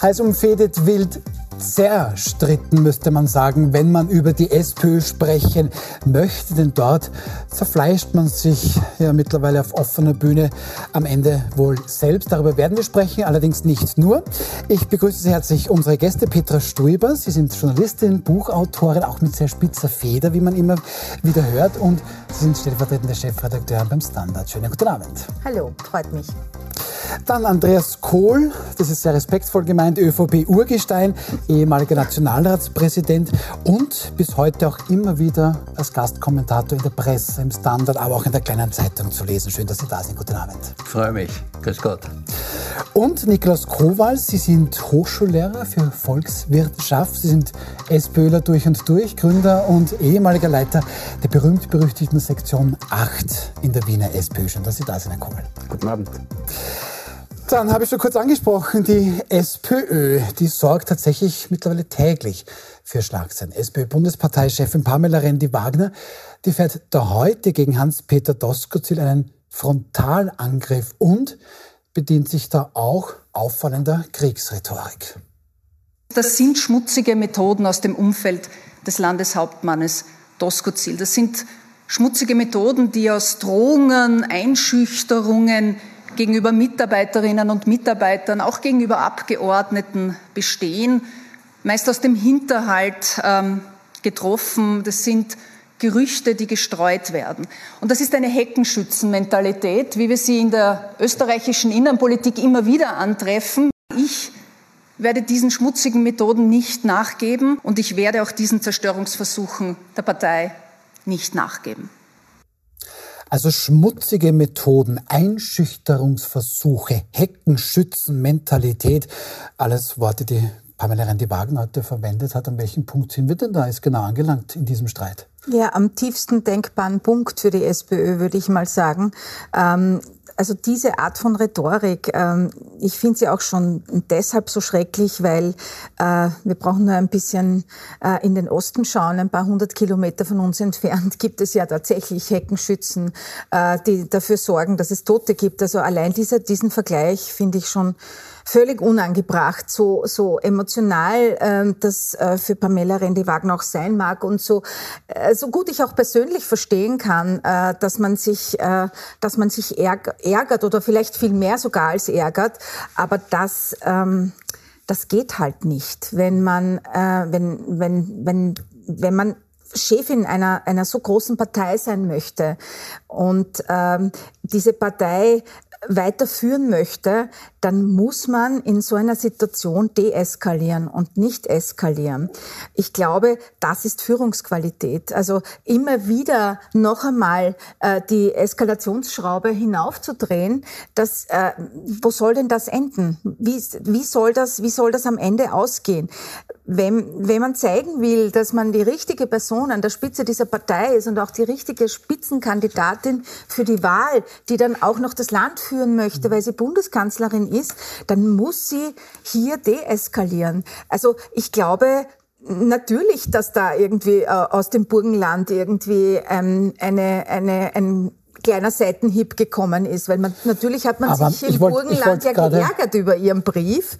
heiß umfädet wild zerstritten, müsste man sagen, wenn man über die SPÖ sprechen möchte. Denn dort zerfleischt man sich ja mittlerweile auf offener Bühne am Ende wohl selbst. Darüber werden wir sprechen, allerdings nicht nur. Ich begrüße sehr herzlich unsere Gäste. Petra Stuiber, Sie sind Journalistin, Buchautorin, auch mit sehr spitzer Feder, wie man immer wieder hört. Und Sie sind stellvertretende Chefredakteurin beim Standard. Schönen guten Abend. Hallo, freut mich. Dann Andreas Kohl, das ist sehr respektvoll gemeint, ÖVP-Urgestein, ehemaliger Nationalratspräsident und bis heute auch immer wieder als Gastkommentator in der Presse, im Standard, aber auch in der kleinen Zeitung zu lesen. Schön, dass Sie da sind. Guten Abend. Ich freue mich. Grüß Gott. Und Niklas Kowal, Sie sind Hochschullehrer für Volkswirtschaft. Sie sind SPÖler durch und durch, Gründer und ehemaliger Leiter der berühmt-berüchtigten Sektion 8 in der Wiener SPÖ. Schön, dass Sie da sind, Herr Kowal. Guten Abend. Dann habe ich schon kurz angesprochen, die SPÖ, die sorgt tatsächlich mittlerweile täglich für Schlagzeilen. SPÖ-Bundesparteichefin Pamela Rendi-Wagner, die fährt da heute gegen Hans-Peter Doskozil einen Frontalangriff und bedient sich da auch auffallender Kriegsrhetorik. Das sind schmutzige Methoden aus dem Umfeld des Landeshauptmannes Doskozil. Das sind schmutzige Methoden, die aus Drohungen, Einschüchterungen, gegenüber Mitarbeiterinnen und Mitarbeitern, auch gegenüber Abgeordneten bestehen, meist aus dem Hinterhalt ähm, getroffen. Das sind Gerüchte, die gestreut werden. Und das ist eine Heckenschützenmentalität, wie wir sie in der österreichischen Innenpolitik immer wieder antreffen. Ich werde diesen schmutzigen Methoden nicht nachgeben und ich werde auch diesen Zerstörungsversuchen der Partei nicht nachgeben. Also schmutzige Methoden, Einschüchterungsversuche, Heckenschützen, Mentalität, alles Worte, die Pamela Rendi-Wagner heute verwendet hat. An welchem Punkt sind wir denn da jetzt genau angelangt in diesem Streit? Ja, am tiefsten denkbaren Punkt für die SPÖ, würde ich mal sagen. Ähm, also diese Art von Rhetorik, ähm, ich finde sie auch schon deshalb so schrecklich, weil äh, wir brauchen nur ein bisschen äh, in den Osten schauen. Ein paar hundert Kilometer von uns entfernt gibt es ja tatsächlich Heckenschützen, äh, die dafür sorgen, dass es Tote gibt. Also allein dieser, diesen Vergleich finde ich schon völlig unangebracht, so, so emotional ähm, das äh, für Pamela Rendi-Wagner auch sein mag und so, äh, so gut ich auch persönlich verstehen kann, äh, dass man sich, äh, dass man sich ärgert oder vielleicht viel mehr sogar als ärgert, aber das, ähm, das geht halt nicht, wenn man, äh, wenn, wenn, wenn, wenn man Chefin einer, einer so großen Partei sein möchte. Und ähm, diese Partei weiterführen möchte, dann muss man in so einer Situation deeskalieren und nicht eskalieren. Ich glaube, das ist Führungsqualität. Also immer wieder noch einmal äh, die Eskalationsschraube hinaufzudrehen, das, äh, wo soll denn das enden? Wie, wie, soll das, wie soll das am Ende ausgehen? Wenn, wenn man zeigen will, dass man die richtige Person an der Spitze dieser Partei ist und auch die richtige Spitzenkandidatin für die Wahl, die dann auch noch das Land führen möchte, weil sie Bundeskanzlerin ist, dann muss sie hier deeskalieren. Also ich glaube, natürlich, dass da irgendwie äh, aus dem Burgenland irgendwie ähm, eine, eine, ein kleiner Seitenhieb gekommen ist, weil man natürlich hat man aber sich im wollt, Burgenland ja geärgert über ihren Brief,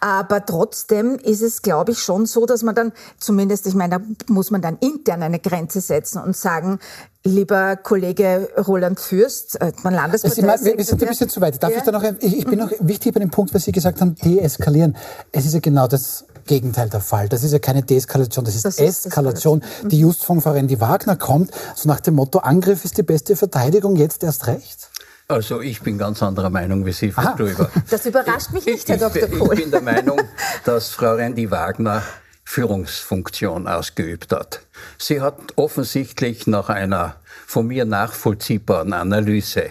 aber trotzdem ist es, glaube ich, schon so, dass man dann zumindest, ich meine, da muss man dann intern eine Grenze setzen und sagen, Lieber Kollege Roland Fürst, äh, mein Landespartei. Wir sind ein bisschen zu weit. Darf ja? ich da noch, ich bin noch wichtig bei dem Punkt, was Sie gesagt haben, deeskalieren. Es ist ja genau das Gegenteil der Fall. Das ist ja keine Deeskalation, das ist das Eskalation, ist die just von Frau Rendi Wagner kommt, so nach dem Motto, Angriff ist die beste Verteidigung, jetzt erst recht. Also ich bin ganz anderer Meinung wie Sie, Frau Ströber. Das überrascht mich nicht, Herr Dr. Kohl. Ich bin der Meinung, dass Frau Rendi Wagner Führungsfunktion ausgeübt hat. Sie hat offensichtlich nach einer von mir nachvollziehbaren Analyse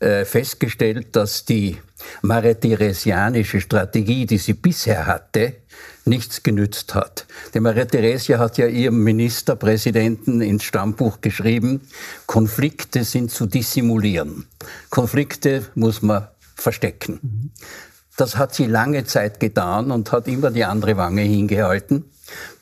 äh, festgestellt, dass die maria-theresianische Strategie, die sie bisher hatte, nichts genützt hat. Die Maria Theresia hat ja ihrem Ministerpräsidenten ins Stammbuch geschrieben, Konflikte sind zu dissimulieren. Konflikte muss man verstecken. Das hat sie lange Zeit getan und hat immer die andere Wange hingehalten.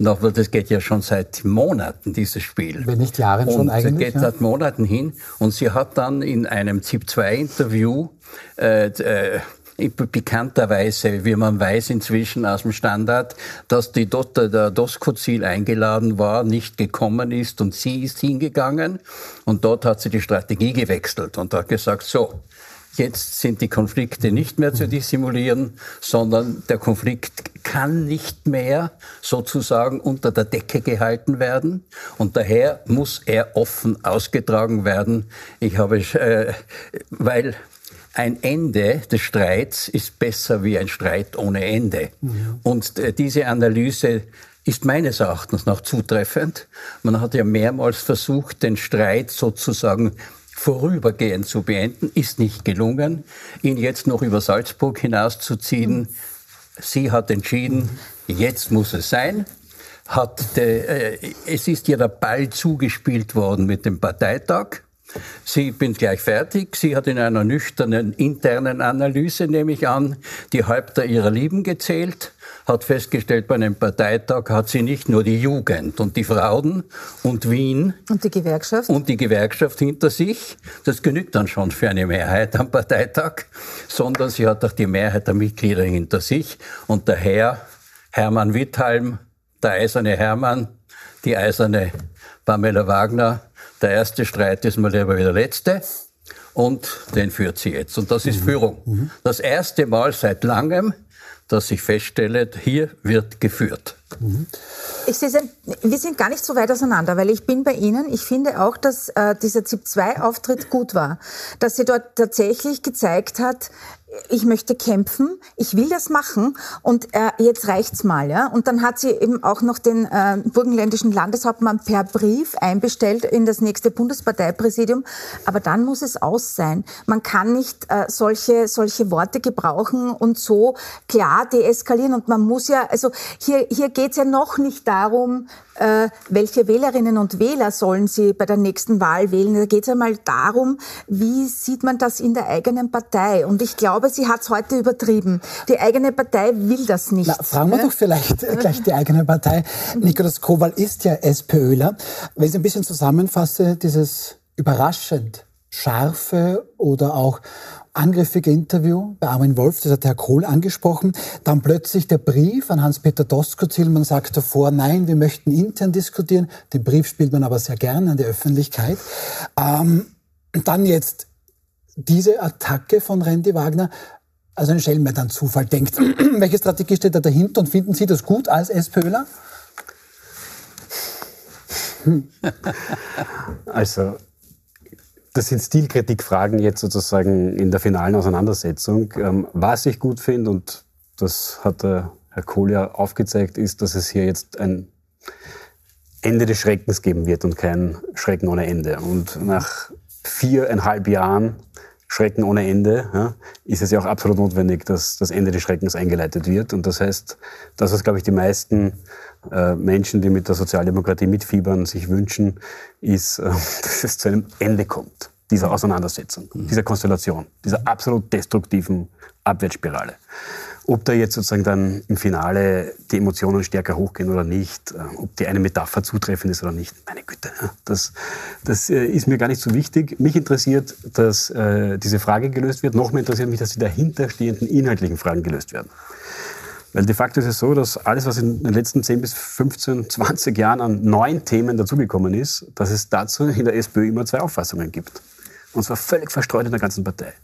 Aber das geht ja schon seit Monaten, dieses Spiel. Wenn nicht Jahren schon eigentlich. Und geht ja. seit Monaten hin. Und sie hat dann in einem ZIP-2-Interview äh, äh, bekannterweise, wie man weiß inzwischen aus dem Standard, dass die Dotter der Doskozil eingeladen war, nicht gekommen ist und sie ist hingegangen und dort hat sie die Strategie gewechselt und hat gesagt, so, Jetzt sind die Konflikte nicht mehr zu dissimulieren, sondern der Konflikt kann nicht mehr sozusagen unter der Decke gehalten werden und daher muss er offen ausgetragen werden. Ich habe, äh, weil ein Ende des Streits ist besser wie ein Streit ohne Ende. Mhm. Und äh, diese Analyse ist meines Erachtens noch zutreffend. Man hat ja mehrmals versucht, den Streit sozusagen vorübergehend zu beenden, ist nicht gelungen. Ihn jetzt noch über Salzburg hinauszuziehen, sie hat entschieden, jetzt muss es sein. Hat äh, es ist ihr der Ball zugespielt worden mit dem Parteitag. Sie bin gleich fertig. Sie hat in einer nüchternen internen Analyse, nehme ich an, die Häupter ihrer Lieben gezählt, hat festgestellt, bei einem Parteitag hat sie nicht nur die Jugend und die Frauen und Wien und die Gewerkschaft und die Gewerkschaft hinter sich. Das genügt dann schon für eine Mehrheit am Parteitag, sondern sie hat auch die Mehrheit der Mitglieder hinter sich. Und der Herr Hermann Witthalm, der eiserne Hermann, die eiserne Pamela Wagner, der erste Streit ist mal lieber wie der letzte. Und den führt sie jetzt. Und das ist mhm. Führung. Mhm. Das erste Mal seit langem, dass ich feststelle, hier wird geführt. Mhm. Ich sehe, wir sind gar nicht so weit auseinander, weil ich bin bei Ihnen. Ich finde auch, dass äh, dieser ZIP-2-Auftritt gut war, dass sie dort tatsächlich gezeigt hat, ich möchte kämpfen, ich will das machen und äh, jetzt reicht's mal, ja. Und dann hat sie eben auch noch den äh, burgenländischen Landeshauptmann per Brief einbestellt in das nächste Bundesparteipräsidium. Aber dann muss es aus sein. Man kann nicht äh, solche solche Worte gebrauchen und so klar deeskalieren. Und man muss ja, also hier hier geht's ja noch nicht darum, äh, welche Wählerinnen und Wähler sollen sie bei der nächsten Wahl wählen. Da geht es einmal darum, wie sieht man das in der eigenen Partei. Und ich glaube, sie hat es heute übertrieben. Die eigene Partei will das nicht. Na, fragen wir ne? doch vielleicht gleich die eigene Partei. Nikolaus Kowal ist ja SPÖler. Wenn ich ein bisschen zusammenfasse, dieses überraschend scharfe oder auch angriffige Interview bei Armin Wolf, das hat Herr Kohl angesprochen. Dann plötzlich der Brief an Hans-Peter Doskozil. Man sagt davor, nein, wir möchten intern diskutieren. Den Brief spielt man aber sehr gerne an die Öffentlichkeit. Ähm, dann jetzt diese Attacke von Randy Wagner. Also ein Schelm, dann Zufall denkt. Welche Strategie steht da dahinter und finden Sie das gut als SPÖler? Also das sind Stilkritikfragen jetzt sozusagen in der finalen Auseinandersetzung. Ähm, was ich gut finde, und das hat der Herr Kohl ja aufgezeigt, ist, dass es hier jetzt ein Ende des Schreckens geben wird und kein Schrecken ohne Ende. Und nach viereinhalb Jahren Schrecken ohne Ende ja, ist es ja auch absolut notwendig, dass das Ende des Schreckens eingeleitet wird. Und das heißt, das, was, glaube ich, die meisten äh, Menschen, die mit der Sozialdemokratie mitfiebern, sich wünschen, ist, äh, dass es zu einem Ende kommt, dieser Auseinandersetzung, mhm. dieser Konstellation, dieser absolut destruktiven Abwärtsspirale. Ob da jetzt sozusagen dann im Finale die Emotionen stärker hochgehen oder nicht, äh, ob die eine Metapher zutreffend ist oder nicht, meine Güte, das, das ist mir gar nicht so wichtig. Mich interessiert, dass äh, diese Frage gelöst wird. Noch mehr interessiert mich, dass die dahinterstehenden inhaltlichen Fragen gelöst werden. Weil de facto ist es so, dass alles, was in den letzten 10 bis 15, 20 Jahren an neuen Themen dazugekommen ist, dass es dazu in der SPÖ immer zwei Auffassungen gibt. Und zwar völlig verstreut in der ganzen Partei.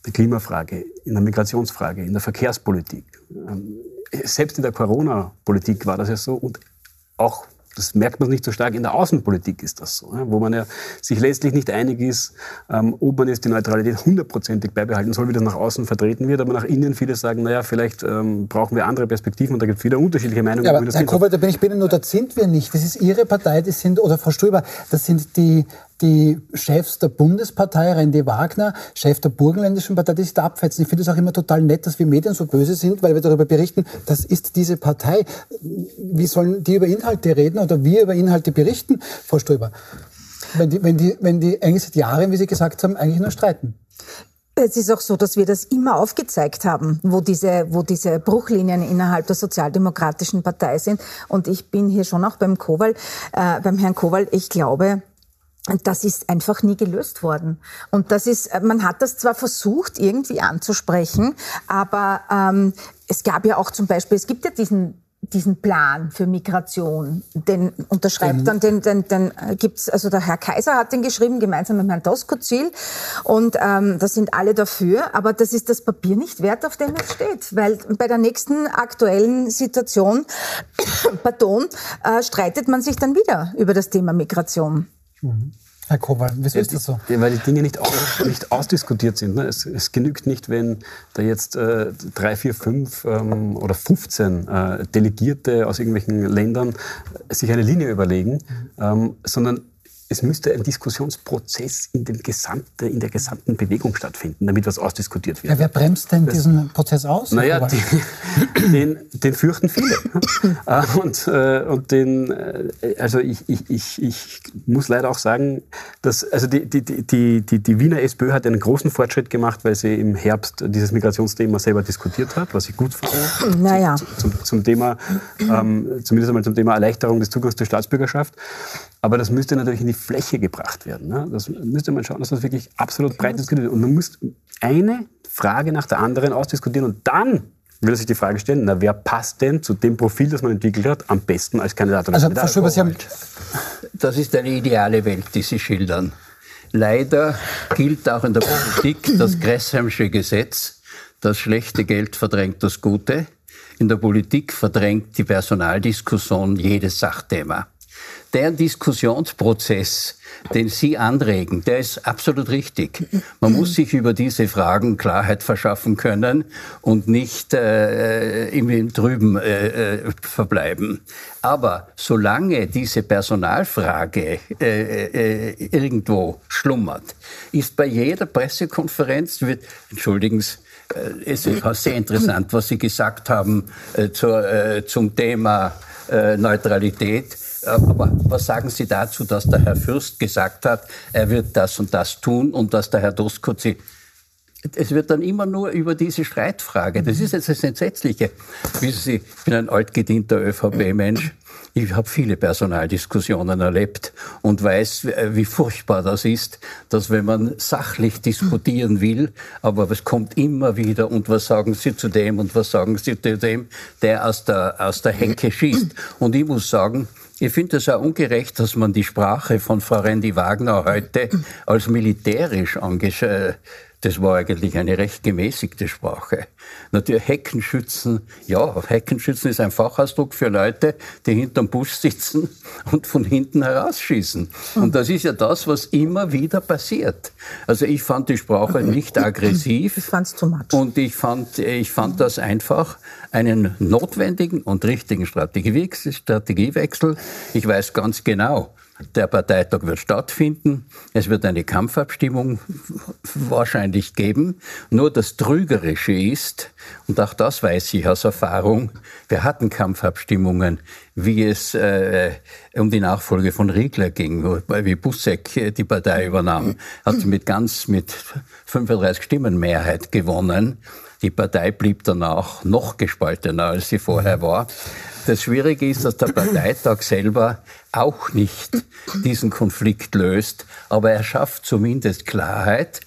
In der Klimafrage, in der Migrationsfrage, in der Verkehrspolitik. Ähm, selbst in der Corona-Politik war das ja so und auch das merkt man nicht so stark. In der Außenpolitik ist das so, wo man ja sich letztlich nicht einig ist, ähm, ob man jetzt die Neutralität hundertprozentig beibehalten soll, wie das nach außen vertreten wird. Aber nach innen viele sagen, naja, vielleicht ähm, brauchen wir andere Perspektiven und da gibt es viele unterschiedliche Meinungen. Ja, aber Herr Kobalt, da bin ich binnen, nur da sind wir nicht. Das ist Ihre Partei, das sind, oder Frau Stöber, das sind die die Chefs der Bundespartei, Randy Wagner, Chef der Burgenländischen Partei, die sich da abfetzen. Ich finde es auch immer total nett, dass wir Medien so böse sind, weil wir darüber berichten, das ist diese Partei. Wie sollen die über Inhalte reden oder wir über Inhalte berichten, Frau Ströber? Wenn die, wenn die, wenn die eigentlich seit Jahren, wie Sie gesagt haben, eigentlich nur streiten. Es ist auch so, dass wir das immer aufgezeigt haben, wo diese, wo diese Bruchlinien innerhalb der Sozialdemokratischen Partei sind. Und ich bin hier schon auch beim Kowal, äh, beim Herrn Kowal. Ich glaube, das ist einfach nie gelöst worden. Und das ist, man hat das zwar versucht, irgendwie anzusprechen, aber ähm, es gab ja auch zum Beispiel, es gibt ja diesen diesen Plan für Migration, den unterschreibt dann, den, den, den äh, gibt's, also der Herr Kaiser hat den geschrieben, gemeinsam mit Herrn Doskozil, und ähm, da sind alle dafür, aber das ist das Papier nicht wert, auf dem es steht, weil bei der nächsten aktuellen Situation, pardon, äh, streitet man sich dann wieder über das Thema Migration. Mhm. Herr Kowal, wieso ist das so? Weil die Dinge nicht, aus, nicht ausdiskutiert sind. Ne? Es, es, genügt nicht, wenn da jetzt äh, drei, vier, fünf ähm, oder 15 äh, Delegierte aus irgendwelchen Ländern sich eine Linie überlegen, ähm, sondern es müsste ein Diskussionsprozess in, dem gesamte, in der gesamten Bewegung stattfinden, damit was ausdiskutiert wird. Ja, wer bremst denn das, diesen Prozess aus? Naja, die, den, den fürchten viele. Äh, und, äh, und den, äh, also ich, ich, ich, ich muss leider auch sagen, dass also die, die, die, die, die Wiener SPÖ hat einen großen Fortschritt gemacht, weil sie im Herbst dieses Migrationsthema selber diskutiert hat, was ich gut fand. Naja. Zum, zum Thema, ähm, zumindest einmal zum Thema Erleichterung des Zugangs zur Staatsbürgerschaft. Aber das müsste natürlich in die Fläche gebracht werden. Ne? Das müsste man schauen, dass das wirklich absolut breit diskutiert wird. Und man muss eine Frage nach der anderen ausdiskutieren und dann will sich die Frage stellen, na, wer passt denn zu dem Profil, das man entwickelt hat, am besten als Kandidat? Also, Frau Schubert, Sie haben das ist eine ideale Welt, die Sie schildern. Leider gilt auch in der Politik das Gresshamsche Gesetz, das schlechte Geld verdrängt das Gute. In der Politik verdrängt die Personaldiskussion jedes Sachthema der Diskussionsprozess, den Sie anregen, der ist absolut richtig. Man muss sich über diese Fragen Klarheit verschaffen können und nicht äh, im Trüben äh, äh, verbleiben. Aber solange diese Personalfrage äh, äh, irgendwo schlummert, ist bei jeder Pressekonferenz, wird, entschuldigen Sie, äh, es ist sehr interessant, was Sie gesagt haben zur, zum Thema Neutralität. Äh, aber was sagen Sie dazu, dass der Herr Fürst gesagt hat, er wird das und das tun und dass der Herr Doskozzi es wird dann immer nur über diese Streitfrage. Das ist jetzt das Entsetzliche. Wissen Sie, ich bin ein altgedienter ÖVP-Mensch. Ich habe viele Personaldiskussionen erlebt und weiß, wie furchtbar das ist, dass wenn man sachlich diskutieren will, aber es kommt immer wieder und was sagen Sie zu dem und was sagen Sie zu dem, der aus der, aus der Hecke schießt. Und ich muss sagen, ich finde es auch ungerecht, dass man die Sprache von Frau Randy Wagner heute als militärisch angeschaut das war eigentlich eine recht gemäßigte Sprache. Natürlich Heckenschützen, ja, Heckenschützen ist ein Fachausdruck für Leute, die hinterm Busch sitzen und von hinten herausschießen. Und das ist ja das, was immer wieder passiert. Also ich fand die Sprache nicht aggressiv. Ich fand's too much. Und ich fand, ich fand das einfach einen notwendigen und richtigen Strategiewechsel. Ich weiß ganz genau, der Parteitag wird stattfinden. Es wird eine Kampfabstimmung wahrscheinlich geben. Nur das Trügerische ist, und auch das weiß ich aus Erfahrung, wir hatten Kampfabstimmungen, wie es äh, um die Nachfolge von Riegler ging, wie Busseck die Partei übernahm, hat mit ganz mit 35 Stimmen Mehrheit gewonnen. Die Partei blieb danach noch gespaltener, als sie vorher war. Das Schwierige ist, dass der Parteitag selber auch nicht diesen Konflikt löst, aber er schafft zumindest Klarheit.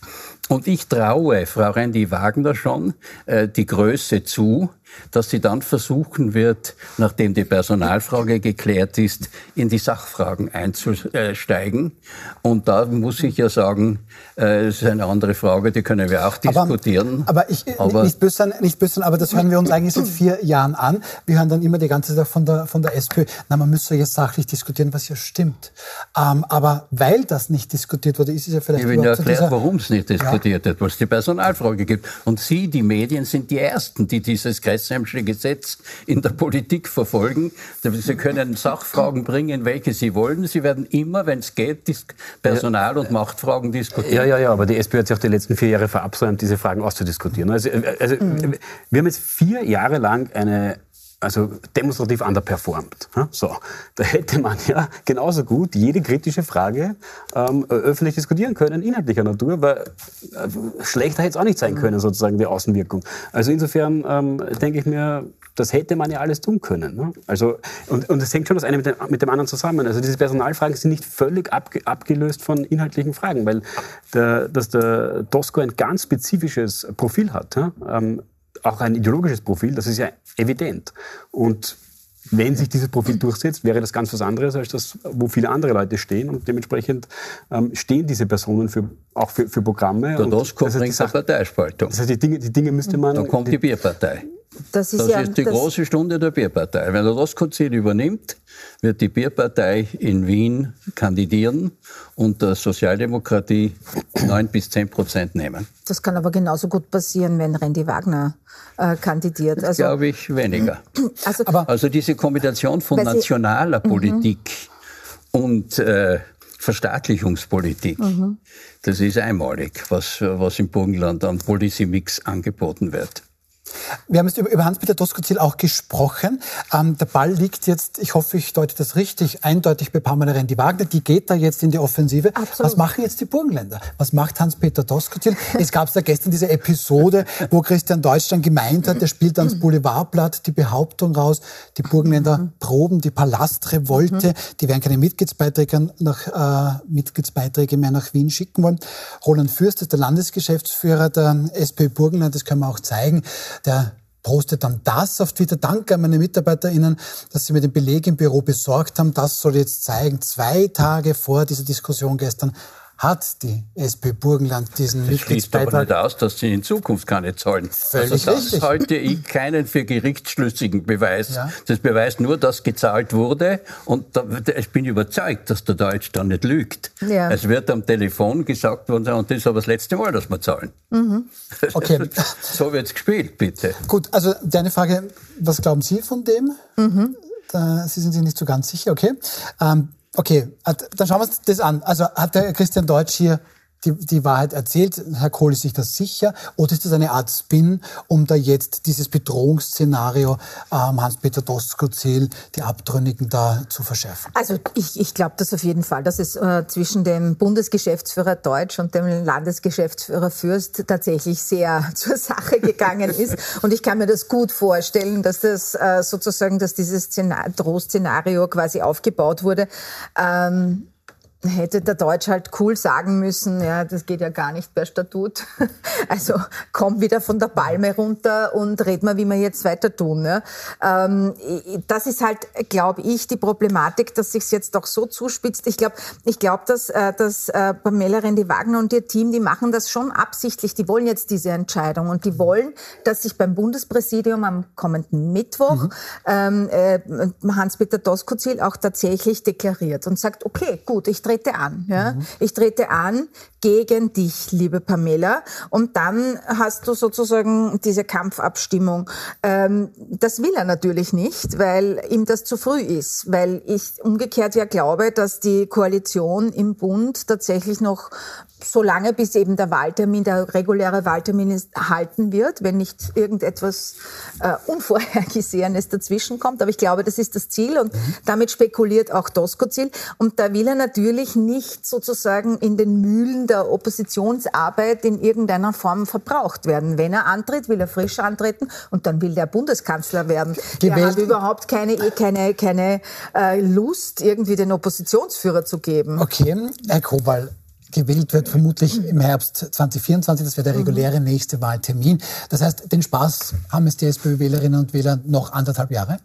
Und ich traue Frau Randy Wagner schon äh, die Größe zu, dass sie dann versuchen wird, nachdem die Personalfrage geklärt ist, in die Sachfragen einzusteigen. Und da muss ich ja sagen, äh, es ist eine andere Frage, die können wir auch diskutieren. Aber, aber ich, aber nicht böse, nicht böse, aber das hören wir uns eigentlich seit vier Jahren an. Wir hören dann immer die ganze Zeit von der, von der SPÖ, na, man müsse jetzt sachlich diskutieren, was ja stimmt. Ähm, aber weil das nicht diskutiert wurde, ist es ja vielleicht... Ich will ja erklärt, warum es nicht diskutiert ja. wird, weil es die Personalfrage gibt. Und Sie, die Medien, sind die Ersten, die dieses Kreis Kreisheimsche Gesetz in der Politik verfolgen. Sie können Sachfragen bringen, welche Sie wollen. Sie werden immer, wenn es geht, Personal- und Machtfragen diskutieren. Ja, ja, ja, aber die SPÖ hat sich auch die letzten vier Jahre verabsäumt, diese Fragen auszudiskutieren. Also, also mhm. wir haben jetzt vier Jahre lang eine also demonstrativ underperformed. So, da hätte man ja genauso gut jede kritische Frage ähm, öffentlich diskutieren können, inhaltlicher Natur, weil äh, schlechter hätte es auch nicht sein können, sozusagen die Außenwirkung. Also insofern ähm, denke ich mir, das hätte man ja alles tun können. Ne? Also, und, und das hängt schon das eine mit dem, mit dem anderen zusammen. Also diese Personalfragen sind nicht völlig abge, abgelöst von inhaltlichen Fragen, weil der, dass der Tosco ein ganz spezifisches Profil hat, ja? ähm, auch ein ideologisches Profil, das ist ja evident. Und wenn sich dieses Profil durchsetzt, wäre das ganz was anderes als das, wo viele andere Leute stehen. Und dementsprechend ähm, stehen diese Personen für, auch für, für Programme. Der DOSCO das heißt, bringt Parteispaltung. Das heißt, die Dinge, die Dinge müsste man... Da kommt die Bierpartei. Das ist, das ja, ist die große Stunde der Bierpartei. Wenn er das Konzil übernimmt, wird die Bierpartei in Wien kandidieren und der Sozialdemokratie neun bis zehn Prozent nehmen. Das kann aber genauso gut passieren, wenn Randy Wagner äh, kandidiert. Also, Glaube ich weniger. Also, aber, also diese Kombination von nationaler Sie, Politik -hmm. und äh, Verstaatlichungspolitik, mhm. das ist einmalig, was, was im Burgenland an Policy-Mix angeboten wird. Wir haben jetzt über, Hans-Peter Doskozil auch gesprochen. Ähm, der Ball liegt jetzt, ich hoffe, ich deute das richtig, eindeutig bei Pamela Rendi-Wagner. Die geht da jetzt in die Offensive. Absolut. Was machen jetzt die Burgenländer? Was macht Hans-Peter Doskozil? es gab da gestern diese Episode, wo Christian Deutschland gemeint hat, er spielt ans Boulevardblatt die Behauptung raus, die Burgenländer mhm. proben die Palastrevolte, mhm. die werden keine Mitgliedsbeiträge, nach, äh, Mitgliedsbeiträge mehr nach Wien schicken wollen. Roland Fürst ist der Landesgeschäftsführer der SPÖ Burgenland, das können wir auch zeigen der postet dann das auf Twitter. Danke an meine MitarbeiterInnen, dass sie mir den Beleg im Büro besorgt haben. Das soll jetzt zeigen, zwei Tage vor dieser Diskussion gestern hat die SP Burgenland diesen das Mitgliedsbeitrag. Das aber nicht aus, dass sie in Zukunft keine zahlen. Völlig also das richtig. halte ich keinen für gerichtsschlüssigen Beweis. Ja. Das beweist nur, dass gezahlt wurde und da, ich bin überzeugt, dass der Deutsch da nicht lügt. Ja. Es wird am Telefon gesagt worden sein, und das ist aber das letzte Mal, dass wir zahlen. Mhm. Okay. so wird's gespielt, bitte. Gut, also deine Frage, was glauben Sie von dem? Mhm. Da, Sie sind sich nicht so ganz sicher, okay. Ähm, Okay, dann schauen wir uns das an. Also hat der Christian Deutsch hier die, die Wahrheit erzählt? Herr Kohl ist sich das sicher? Oder ist das eine Art Spin, um da jetzt dieses Bedrohungsszenario ähm, Hans-Peter Doskozil, die Abtrünnigen da zu verschärfen? Also ich, ich glaube das auf jeden Fall, dass es äh, zwischen dem Bundesgeschäftsführer Deutsch und dem Landesgeschäftsführer Fürst tatsächlich sehr zur Sache gegangen ist. Und ich kann mir das gut vorstellen, dass das äh, sozusagen, dass dieses Drohszenario quasi aufgebaut wurde. Ähm, hätte der Deutsch halt cool sagen müssen, ja, das geht ja gar nicht per Statut. Also komm wieder von der Palme runter und red mal, wie wir jetzt weiter tun. Ja. Ähm, das ist halt, glaube ich, die Problematik, dass sich jetzt doch so zuspitzt. Ich glaube, ich glaube, dass, äh, dass äh, Pamela Rendi-Wagner und ihr Team, die machen das schon absichtlich. Die wollen jetzt diese Entscheidung und die wollen, dass sich beim Bundespräsidium am kommenden Mittwoch mhm. ähm, äh, Hans-Peter Doskozil auch tatsächlich deklariert und sagt, okay, gut, ich trete an. Ja? Mhm. Ich trete an gegen dich, liebe Pamela. Und dann hast du sozusagen diese Kampfabstimmung. Ähm, das will er natürlich nicht, weil ihm das zu früh ist. Weil ich umgekehrt ja glaube, dass die Koalition im Bund tatsächlich noch so lange, bis eben der Wahltermin, der reguläre Wahltermin halten wird, wenn nicht irgendetwas äh, Unvorhergesehenes dazwischen kommt. Aber ich glaube, das ist das Ziel und mhm. damit spekuliert auch Doskozil. Und da will er natürlich nicht sozusagen in den Mühlen der Oppositionsarbeit in irgendeiner Form verbraucht werden. Wenn er antritt, will er frisch antreten und dann will der Bundeskanzler werden. Gewählt. Er hat überhaupt keine, eh keine, keine äh, Lust, irgendwie den Oppositionsführer zu geben. Okay, Herr Kobal, gewählt wird, vermutlich im Herbst 2024. Das wäre der reguläre nächste Wahltermin. Das heißt, den Spaß haben es die SPÖ-Wählerinnen und Wähler noch anderthalb Jahre?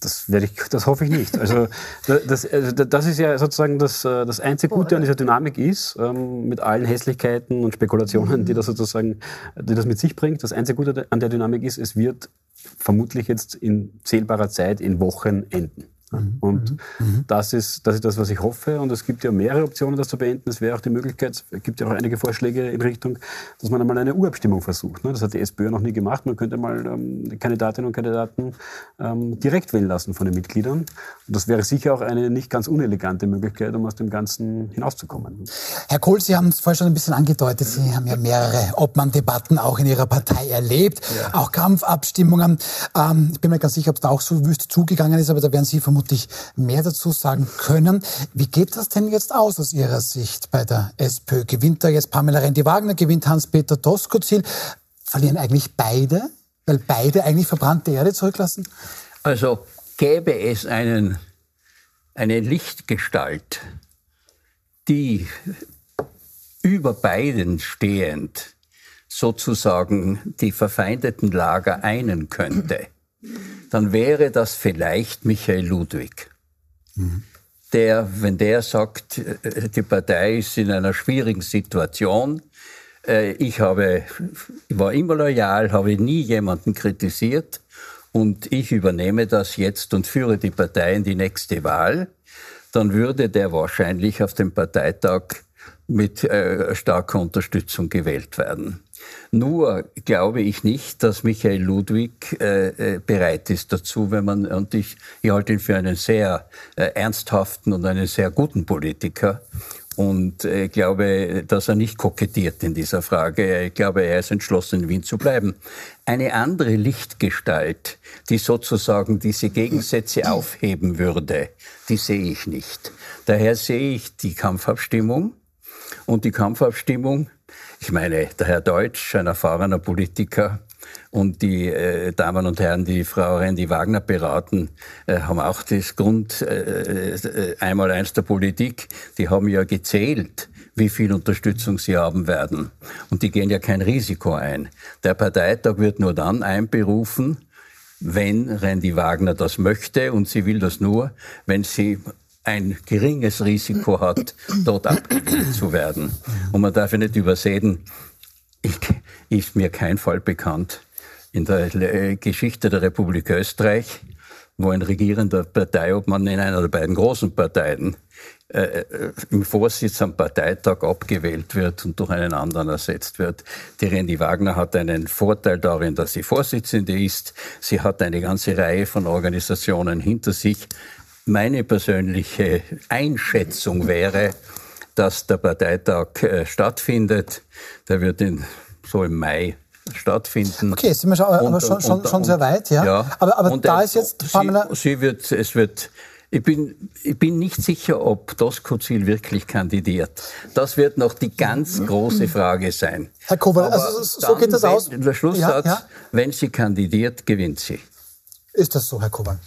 Das, werde ich, das hoffe ich nicht. Also das, also, das ist ja sozusagen das, äh, das einzige Gute an dieser Dynamik ist, ähm, mit allen Hässlichkeiten und Spekulationen, die das sozusagen, die das mit sich bringt. Das einzige Gute an der Dynamik ist, es wird vermutlich jetzt in zählbarer Zeit in Wochen enden. Mhm. Und mhm. mhm. das, ist, das ist das, was ich hoffe. Und es gibt ja mehrere Optionen, das zu beenden. Es wäre auch die Möglichkeit, es gibt ja auch einige Vorschläge in Richtung, dass man einmal eine Urabstimmung versucht. Ne? Das hat die SPÖ noch nie gemacht. Man könnte mal ähm, Kandidatinnen und Kandidaten ähm, direkt wählen lassen von den Mitgliedern. Und das wäre sicher auch eine nicht ganz unelegante Möglichkeit, um aus dem Ganzen hinauszukommen. Herr Kohl, Sie haben es vorher schon ein bisschen angedeutet. Sie haben ja mehrere Obmann-Debatten auch in Ihrer Partei erlebt, ja. auch Kampfabstimmungen. Ähm, ich bin mir ganz sicher, ob es da auch so wüst zugegangen ist, aber da werden Sie vermutlich vermutlich mehr dazu sagen können. Wie geht das denn jetzt aus aus Ihrer Sicht bei der SPÖ? Gewinnt da jetzt Pamela Rendi-Wagner, gewinnt Hans-Peter Doskozil? Verlieren eigentlich beide Weil beide eigentlich verbrannte Erde zurücklassen? Also gäbe es einen, eine Lichtgestalt, die über beiden stehend sozusagen die verfeindeten Lager einen könnte, dann wäre das vielleicht Michael Ludwig. Mhm. Der, wenn der sagt, äh, die Partei ist in einer schwierigen Situation, äh, ich habe, war immer loyal, habe nie jemanden kritisiert und ich übernehme das jetzt und führe die Partei in die nächste Wahl, dann würde der wahrscheinlich auf dem Parteitag mit äh, starker Unterstützung gewählt werden. Nur glaube ich nicht, dass Michael Ludwig äh, äh, bereit ist dazu, wenn man, und ich, ich halte ihn für einen sehr äh, ernsthaften und einen sehr guten Politiker. Und ich glaube, dass er nicht kokettiert in dieser Frage. Ich glaube, er ist entschlossen, in Wien zu bleiben. Eine andere Lichtgestalt, die sozusagen diese Gegensätze aufheben würde, die sehe ich nicht. Daher sehe ich die Kampfabstimmung und die Kampfabstimmung ich meine, der Herr Deutsch, ein erfahrener Politiker, und die äh, Damen und Herren, die Frau Randy Wagner beraten, äh, haben auch das Grund äh, äh, einmal eins der Politik. Die haben ja gezählt, wie viel Unterstützung sie haben werden. Und die gehen ja kein Risiko ein. Der Parteitag wird nur dann einberufen, wenn Randy Wagner das möchte und sie will das nur, wenn sie ein geringes Risiko hat, dort abgewählt zu werden. Und man darf ja nicht übersehen, ich, ist mir kein Fall bekannt in der äh, Geschichte der Republik Österreich, wo ein regierender Parteiobmann in einer der beiden großen Parteien äh, äh, im Vorsitz am Parteitag abgewählt wird und durch einen anderen ersetzt wird. Die Randy Wagner hat einen Vorteil darin, dass sie Vorsitzende ist. Sie hat eine ganze Reihe von Organisationen hinter sich, meine persönliche Einschätzung wäre, dass der Parteitag äh, stattfindet. Der wird in, so im Mai stattfinden. Okay, sind wir schon, aber und, schon, schon, schon sehr weit, ja. ja. Aber, aber da ist jetzt Pamela... Sie, sie wird, es wird ich bin, ich bin nicht sicher, ob Doskozil wirklich kandidiert. Das wird noch die ganz große Frage sein. Herr Kowal, also so geht das aus? Der Schlusssatz, ja, ja. wenn sie kandidiert, gewinnt sie. Ist das so, Herr Kowal?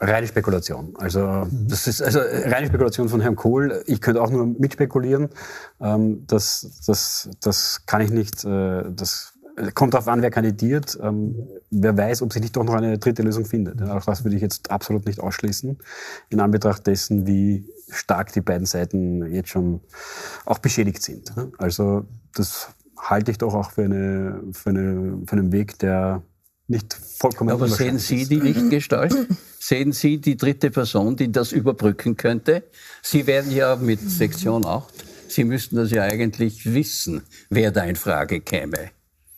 Reine Spekulation. Also das ist also reine Spekulation von Herrn Kohl. Ich könnte auch nur mitspekulieren. Ähm, das, das, das kann ich nicht. Äh, das kommt darauf an, wer kandidiert. Ähm, wer weiß, ob sich nicht doch noch eine dritte Lösung findet. Auch das würde ich jetzt absolut nicht ausschließen. In Anbetracht dessen, wie stark die beiden Seiten jetzt schon auch beschädigt sind. Also das halte ich doch auch für, eine, für, eine, für einen Weg, der nicht vollkommen Aber sehen Sie die Lichtgestalt? Sehen Sie die dritte Person, die das überbrücken könnte? Sie werden ja mit Sektion 8, Sie müssten das ja eigentlich wissen, wer da in Frage käme.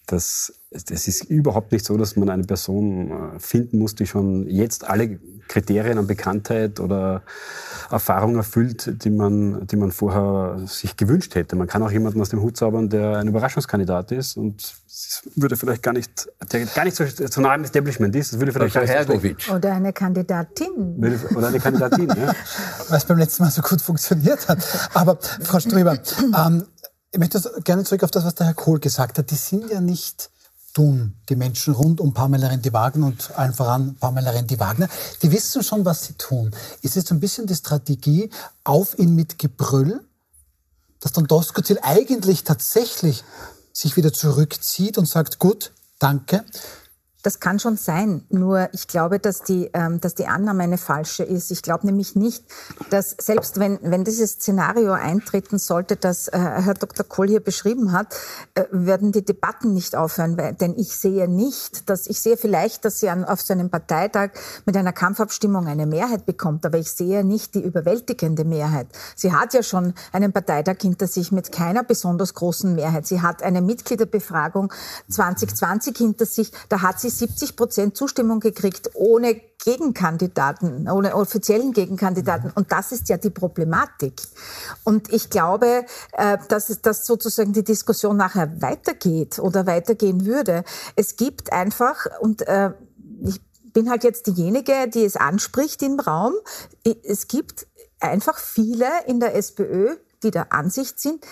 Das, das ist überhaupt nicht so, dass man eine Person äh, finden muss, die schon jetzt alle Kriterien an Bekanntheit oder Erfahrung erfüllt, die man, die man vorher sich gewünscht hätte. Man kann auch jemanden aus dem Hut zaubern, der ein Überraschungskandidat ist und würde vielleicht gar nicht, der gar nicht so, so nah im Establishment ist. Das würde vielleicht gar nicht so Oder eine Kandidatin. Oder eine Kandidatin, ja. Was beim letzten Mal so gut funktioniert hat. Aber Frau Ströber, ähm, ich möchte gerne zurück auf das, was der Herr Kohl gesagt hat. Die sind ja nicht dumm, die Menschen rund um Pamela Rendi-Wagner und allen voran Pamela Rendi-Wagner. Die wissen schon, was sie tun. Ist es ein bisschen die Strategie, auf ihn mit Gebrüll, dass dann Doskozil eigentlich tatsächlich sich wieder zurückzieht und sagt, gut, danke, das kann schon sein, nur ich glaube, dass die, ähm, dass die Annahme eine falsche ist. Ich glaube nämlich nicht, dass selbst wenn, wenn dieses Szenario eintreten sollte, das äh, Herr Dr. Kohl hier beschrieben hat, äh, werden die Debatten nicht aufhören, weil, denn ich sehe nicht, dass ich sehe vielleicht, dass sie an, auf so einem Parteitag mit einer Kampfabstimmung eine Mehrheit bekommt, aber ich sehe nicht die überwältigende Mehrheit. Sie hat ja schon einen Parteitag hinter sich mit keiner besonders großen Mehrheit. Sie hat eine Mitgliederbefragung 2020 hinter sich, da hat sie 70 Prozent Zustimmung gekriegt, ohne Gegenkandidaten, ohne offiziellen Gegenkandidaten. Und das ist ja die Problematik. Und ich glaube, äh, dass, dass sozusagen die Diskussion nachher weitergeht oder weitergehen würde. Es gibt einfach, und äh, ich bin halt jetzt diejenige, die es anspricht im Raum, es gibt einfach viele in der SPÖ, die der Ansicht sind,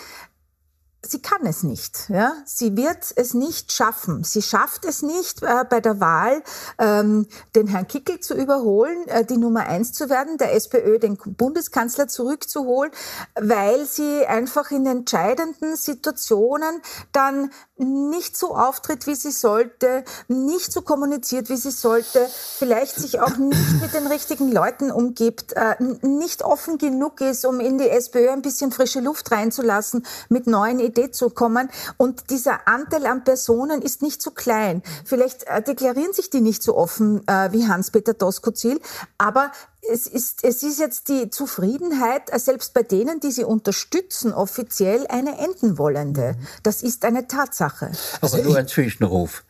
sie kann es nicht. Ja? Sie wird es nicht schaffen. Sie schafft es nicht, äh, bei der Wahl ähm, den Herrn Kickel zu überholen, äh, die Nummer eins zu werden, der SPÖ den Bundeskanzler zurückzuholen, weil sie einfach in entscheidenden Situationen dann nicht so auftritt, wie sie sollte, nicht so kommuniziert, wie sie sollte, vielleicht sich auch nicht mit den richtigen Leuten umgibt, äh, nicht offen genug ist, um in die SPÖ ein bisschen frische Luft reinzulassen, mit neuen Ideen zu kommen. Und dieser Anteil an Personen ist nicht so klein. Vielleicht äh, deklarieren sich die nicht so offen äh, wie Hans-Peter Doskozil, aber es ist, es ist jetzt die Zufriedenheit, äh, selbst bei denen, die sie unterstützen, offiziell eine enden wollende. Das ist eine Tatsache. Aber also nur ein Zwischenruf.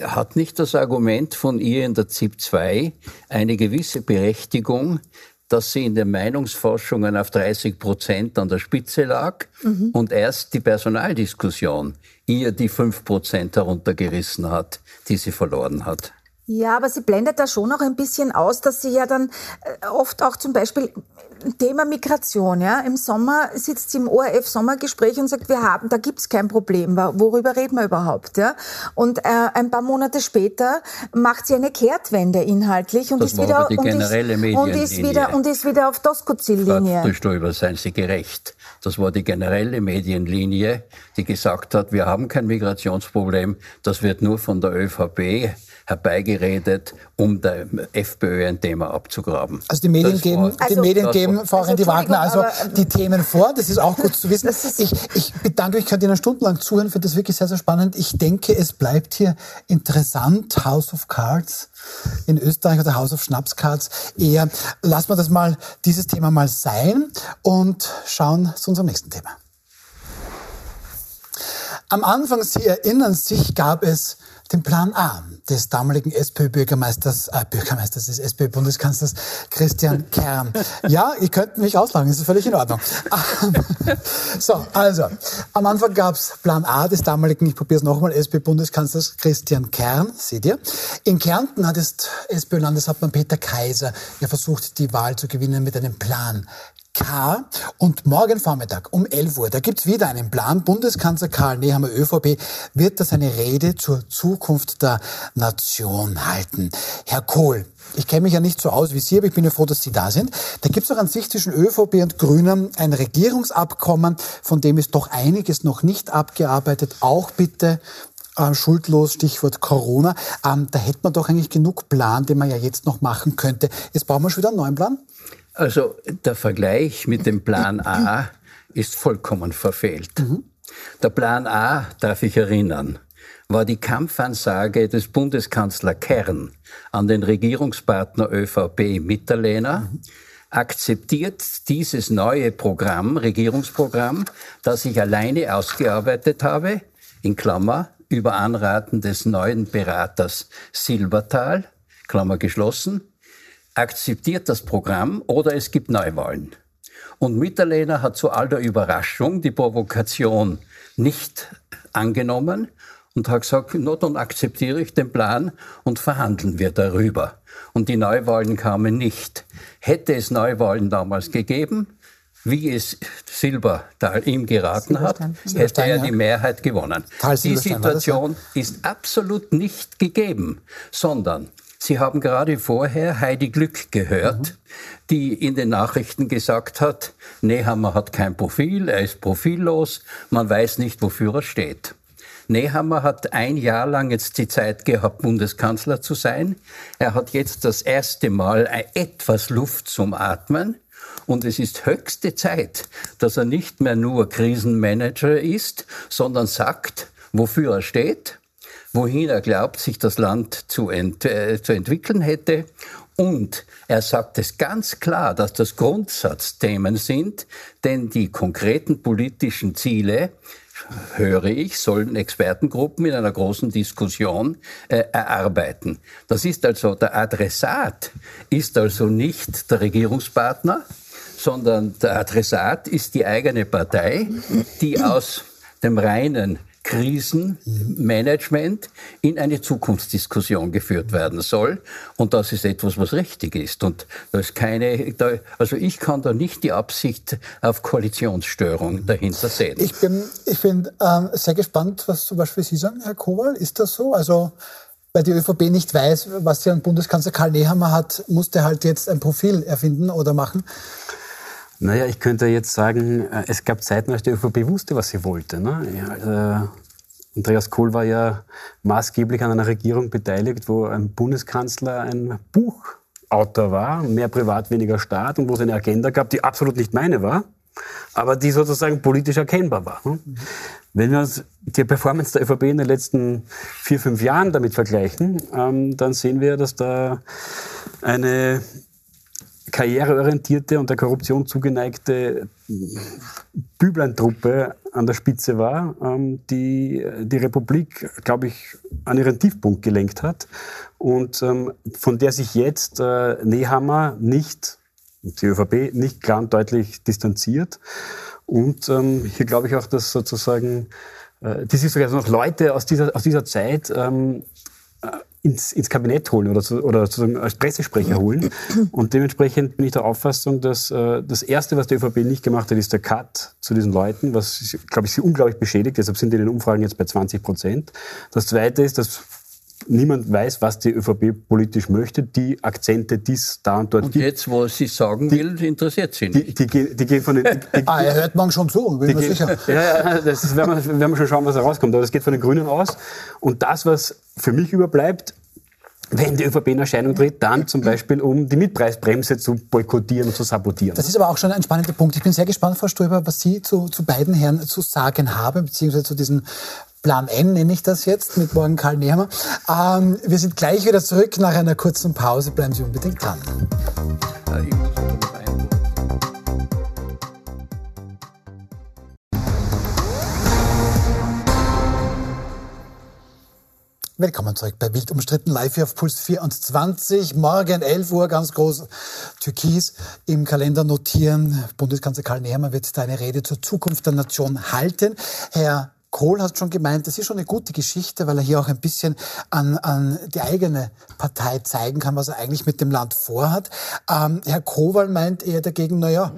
Hat nicht das Argument von ihr in der ZIP 2 eine gewisse Berechtigung, dass sie in den Meinungsforschungen auf 30 Prozent an der Spitze lag mhm. und erst die Personaldiskussion ihr die 5 Prozent heruntergerissen hat, die sie verloren hat? Ja, aber sie blendet da schon noch ein bisschen aus, dass sie ja dann äh, oft auch zum Beispiel Thema Migration, ja. Im Sommer sitzt sie im ORF Sommergespräch und sagt, wir haben, da gibt's kein Problem. Worüber reden wir überhaupt, ja? Und äh, ein paar Monate später macht sie eine Kehrtwende inhaltlich und das ist wieder die generelle und, ist, und ist wieder und ist wieder auf Doskozil-Linie. Stoiber, seien Sie gerecht. Das war die generelle Medienlinie, die gesagt hat, wir haben kein Migrationsproblem, das wird nur von der ÖVP herbeigeredet, um der FPÖ ein Thema abzugraben. Also die Medien das geben, die also, Medien geben Frau also, Wagner also die Themen vor. Das ist auch gut zu wissen. Ich, ich bedanke mich, ich könnte Ihnen stundenlang zuhören, finde das wirklich sehr, sehr spannend. Ich denke, es bleibt hier interessant. House of Cards in Österreich oder House of Schnapscards eher. Lassen wir das mal, dieses Thema mal sein und schauen zu unserem nächsten Thema. Am Anfang, Sie erinnern sich, gab es den Plan A des damaligen SPÖ-Bürgermeisters, äh, Bürgermeisters des SPÖ-Bundeskanzlers Christian Kern. Ja, ihr könnt mich auslachen, das ist völlig in Ordnung. so, also, am Anfang gab's Plan A des damaligen, ich probiere es nochmal, SPÖ-Bundeskanzlers Christian Kern, seht ihr. In Kärnten hat es SPÖ-Landeshauptmann Peter Kaiser ja versucht, die Wahl zu gewinnen mit einem Plan K. Und morgen Vormittag um 11 Uhr, da gibt's wieder einen Plan. Bundeskanzler Karl Nehammer, ÖVP, wird das eine Rede zur Zukunft der Nation halten. Herr Kohl, ich kenne mich ja nicht so aus wie Sie, aber ich bin ja froh, dass Sie da sind. Da gibt es auch an sich zwischen ÖVP und Grünen ein Regierungsabkommen, von dem ist doch einiges noch nicht abgearbeitet. Auch bitte äh, schuldlos, Stichwort Corona. Ähm, da hätte man doch eigentlich genug Plan, den man ja jetzt noch machen könnte. Jetzt brauchen wir schon wieder einen neuen Plan? Also der Vergleich mit dem Plan A ist vollkommen verfehlt. Mhm. Der Plan A, darf ich erinnern, war die Kampfansage des Bundeskanzler Kern an den Regierungspartner ÖVP Mitterlehner, mhm. akzeptiert dieses neue Programm, Regierungsprogramm, das ich alleine ausgearbeitet habe, in Klammer, über Anraten des neuen Beraters Silbertal, Klammer geschlossen, akzeptiert das Programm oder es gibt Neuwahlen. Und Mitterlehner hat zu all der Überraschung die Provokation nicht angenommen und hat gesagt, na, dann akzeptiere ich den Plan und verhandeln wir darüber. Und die Neuwahlen kamen nicht. Hätte es Neuwahlen damals gegeben, wie es Silbertal ihm geraten hat, hätte er die Mehrheit gewonnen. Die Situation ist absolut nicht gegeben, sondern Sie haben gerade vorher Heidi Glück gehört, mhm. die in den Nachrichten gesagt hat, Nehammer hat kein Profil, er ist profillos, man weiß nicht, wofür er steht. Nehammer hat ein Jahr lang jetzt die Zeit gehabt, Bundeskanzler zu sein. Er hat jetzt das erste Mal etwas Luft zum Atmen. Und es ist höchste Zeit, dass er nicht mehr nur Krisenmanager ist, sondern sagt, wofür er steht wohin er glaubt, sich das Land zu, ent, äh, zu entwickeln hätte. Und er sagt es ganz klar, dass das Grundsatzthemen sind, denn die konkreten politischen Ziele höre ich, sollen Expertengruppen in einer großen Diskussion äh, erarbeiten. Das ist also der Adressat, ist also nicht der Regierungspartner, sondern der Adressat ist die eigene Partei, die aus dem reinen Krisenmanagement in eine Zukunftsdiskussion geführt werden soll. Und das ist etwas, was richtig ist. Und da ist keine, da, also ich kann da nicht die Absicht auf Koalitionsstörung dahinter sehen. Ich bin, ich bin ähm, sehr gespannt, was zum Beispiel Sie sagen, Herr Kowal. Ist das so? Also, weil die ÖVP nicht weiß, was sie an Bundeskanzler Karl Nehammer hat, musste halt jetzt ein Profil erfinden oder machen. Naja, ich könnte jetzt sagen, äh, es gab Zeiten, als die ÖVP wusste, was sie wollte. Ne? Ja, äh, Andreas Kohl war ja maßgeblich an einer Regierung beteiligt, wo ein Bundeskanzler ein Buchautor war, mehr Privat, weniger Staat, und wo es eine Agenda gab, die absolut nicht meine war, aber die sozusagen politisch erkennbar war. Ne? Wenn wir uns die Performance der ÖVP in den letzten vier, fünf Jahren damit vergleichen, ähm, dann sehen wir, dass da eine karriereorientierte und der Korruption zugeneigte Bübleintruppe an der Spitze war, ähm, die die Republik, glaube ich, an ihren Tiefpunkt gelenkt hat und ähm, von der sich jetzt äh, Nehammer nicht, die ÖVP, nicht klar und deutlich distanziert. Und ähm, hier glaube ich auch, dass sozusagen äh, die sich sogar noch Leute aus dieser, aus dieser Zeit ins, ins Kabinett holen oder, zu, oder sozusagen als Pressesprecher holen. Und dementsprechend bin ich der Auffassung, dass äh, das Erste, was die ÖVP nicht gemacht hat, ist der Cut zu diesen Leuten, was, glaube ich, sie unglaublich beschädigt. Deshalb sind die in den Umfragen jetzt bei 20 Prozent. Das Zweite ist, dass niemand weiß, was die ÖVP politisch möchte. Die Akzente, die es da und dort und gibt. Und jetzt, wo sie sagen die, will, interessiert sie nicht. Die, die, die, gehen von den... Die, ah, er hört man schon zu, bin mir sicher. Ja, ja, das werden wir, werden wir schon schauen, was da rauskommt. Aber das geht von den Grünen aus. Und das, was für mich überbleibt, wenn die ÖVP in Erscheinung tritt, dann zum Beispiel, um die Mietpreisbremse zu boykottieren und zu sabotieren. Das ist aber auch schon ein spannender Punkt. Ich bin sehr gespannt, Frau Stoiber, was Sie zu, zu beiden Herren zu sagen haben, beziehungsweise zu diesem Plan N nenne ich das jetzt mit morgen Karl Nehammer. Ähm, wir sind gleich wieder zurück nach einer kurzen Pause. Bleiben Sie unbedingt dran. Willkommen zurück bei Wild umstritten live hier auf Puls 24. Morgen 11 Uhr ganz groß Türkis im Kalender notieren. Bundeskanzler Karl Nehammer wird da eine Rede zur Zukunft der Nation halten. Herr Kohl hat schon gemeint, das ist schon eine gute Geschichte, weil er hier auch ein bisschen an, an die eigene Partei zeigen kann, was er eigentlich mit dem Land vorhat. Ähm, Herr Kowal meint eher dagegen, naja,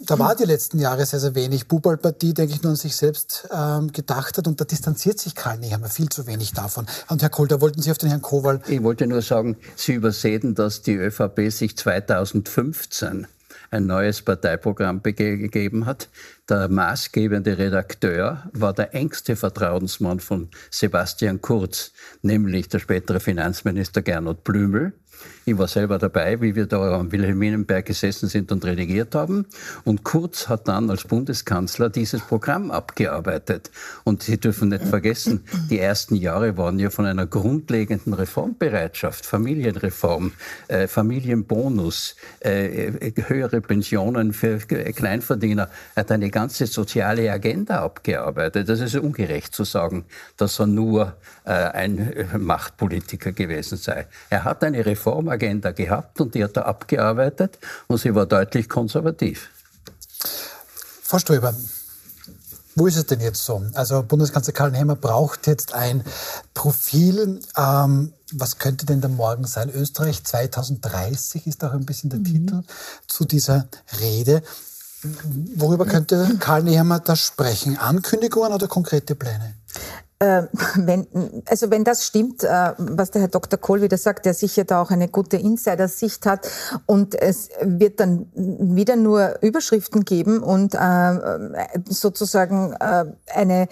da war die letzten Jahre sehr, sehr wenig. Bubalpartie, denke ich, nur an sich selbst ähm, gedacht hat und da distanziert sich Karl Nehammer viel zu wenig davon. Und Herr Kohl, da wollten Sie auf den Herrn Kowal... Ich wollte nur sagen, Sie übersehen, dass die ÖVP sich 2015 ein neues Parteiprogramm gegeben hat. Der maßgebende Redakteur war der engste Vertrauensmann von Sebastian Kurz, nämlich der spätere Finanzminister Gernot Blümel. Ich war selber dabei, wie wir da am Wilhelminenberg gesessen sind und redigiert haben. Und Kurz hat dann als Bundeskanzler dieses Programm abgearbeitet. Und Sie dürfen nicht vergessen, die ersten Jahre waren ja von einer grundlegenden Reformbereitschaft, Familienreform, äh, Familienbonus, äh, höhere Pensionen für Kleinverdiener. Er hat eine ganze soziale Agenda abgearbeitet. Das ist ungerecht zu sagen, dass er nur äh, ein Machtpolitiker gewesen sei. Er hat eine Reform Agenda gehabt und die hat er abgearbeitet und sie war deutlich konservativ. Frau Ströber, wo ist es denn jetzt so? Also Bundeskanzler Karl Nehammer braucht jetzt ein Profil. Ähm, was könnte denn da morgen sein? Österreich 2030 ist auch ein bisschen der mhm. Titel zu dieser Rede. Worüber könnte Karl Nehammer da sprechen? Ankündigungen oder konkrete Pläne? Äh, wenn, also wenn das stimmt, äh, was der Herr Dr. Kohl wieder sagt, der sicher da auch eine gute Insider-Sicht hat und es wird dann wieder nur Überschriften geben und äh, sozusagen äh, eine,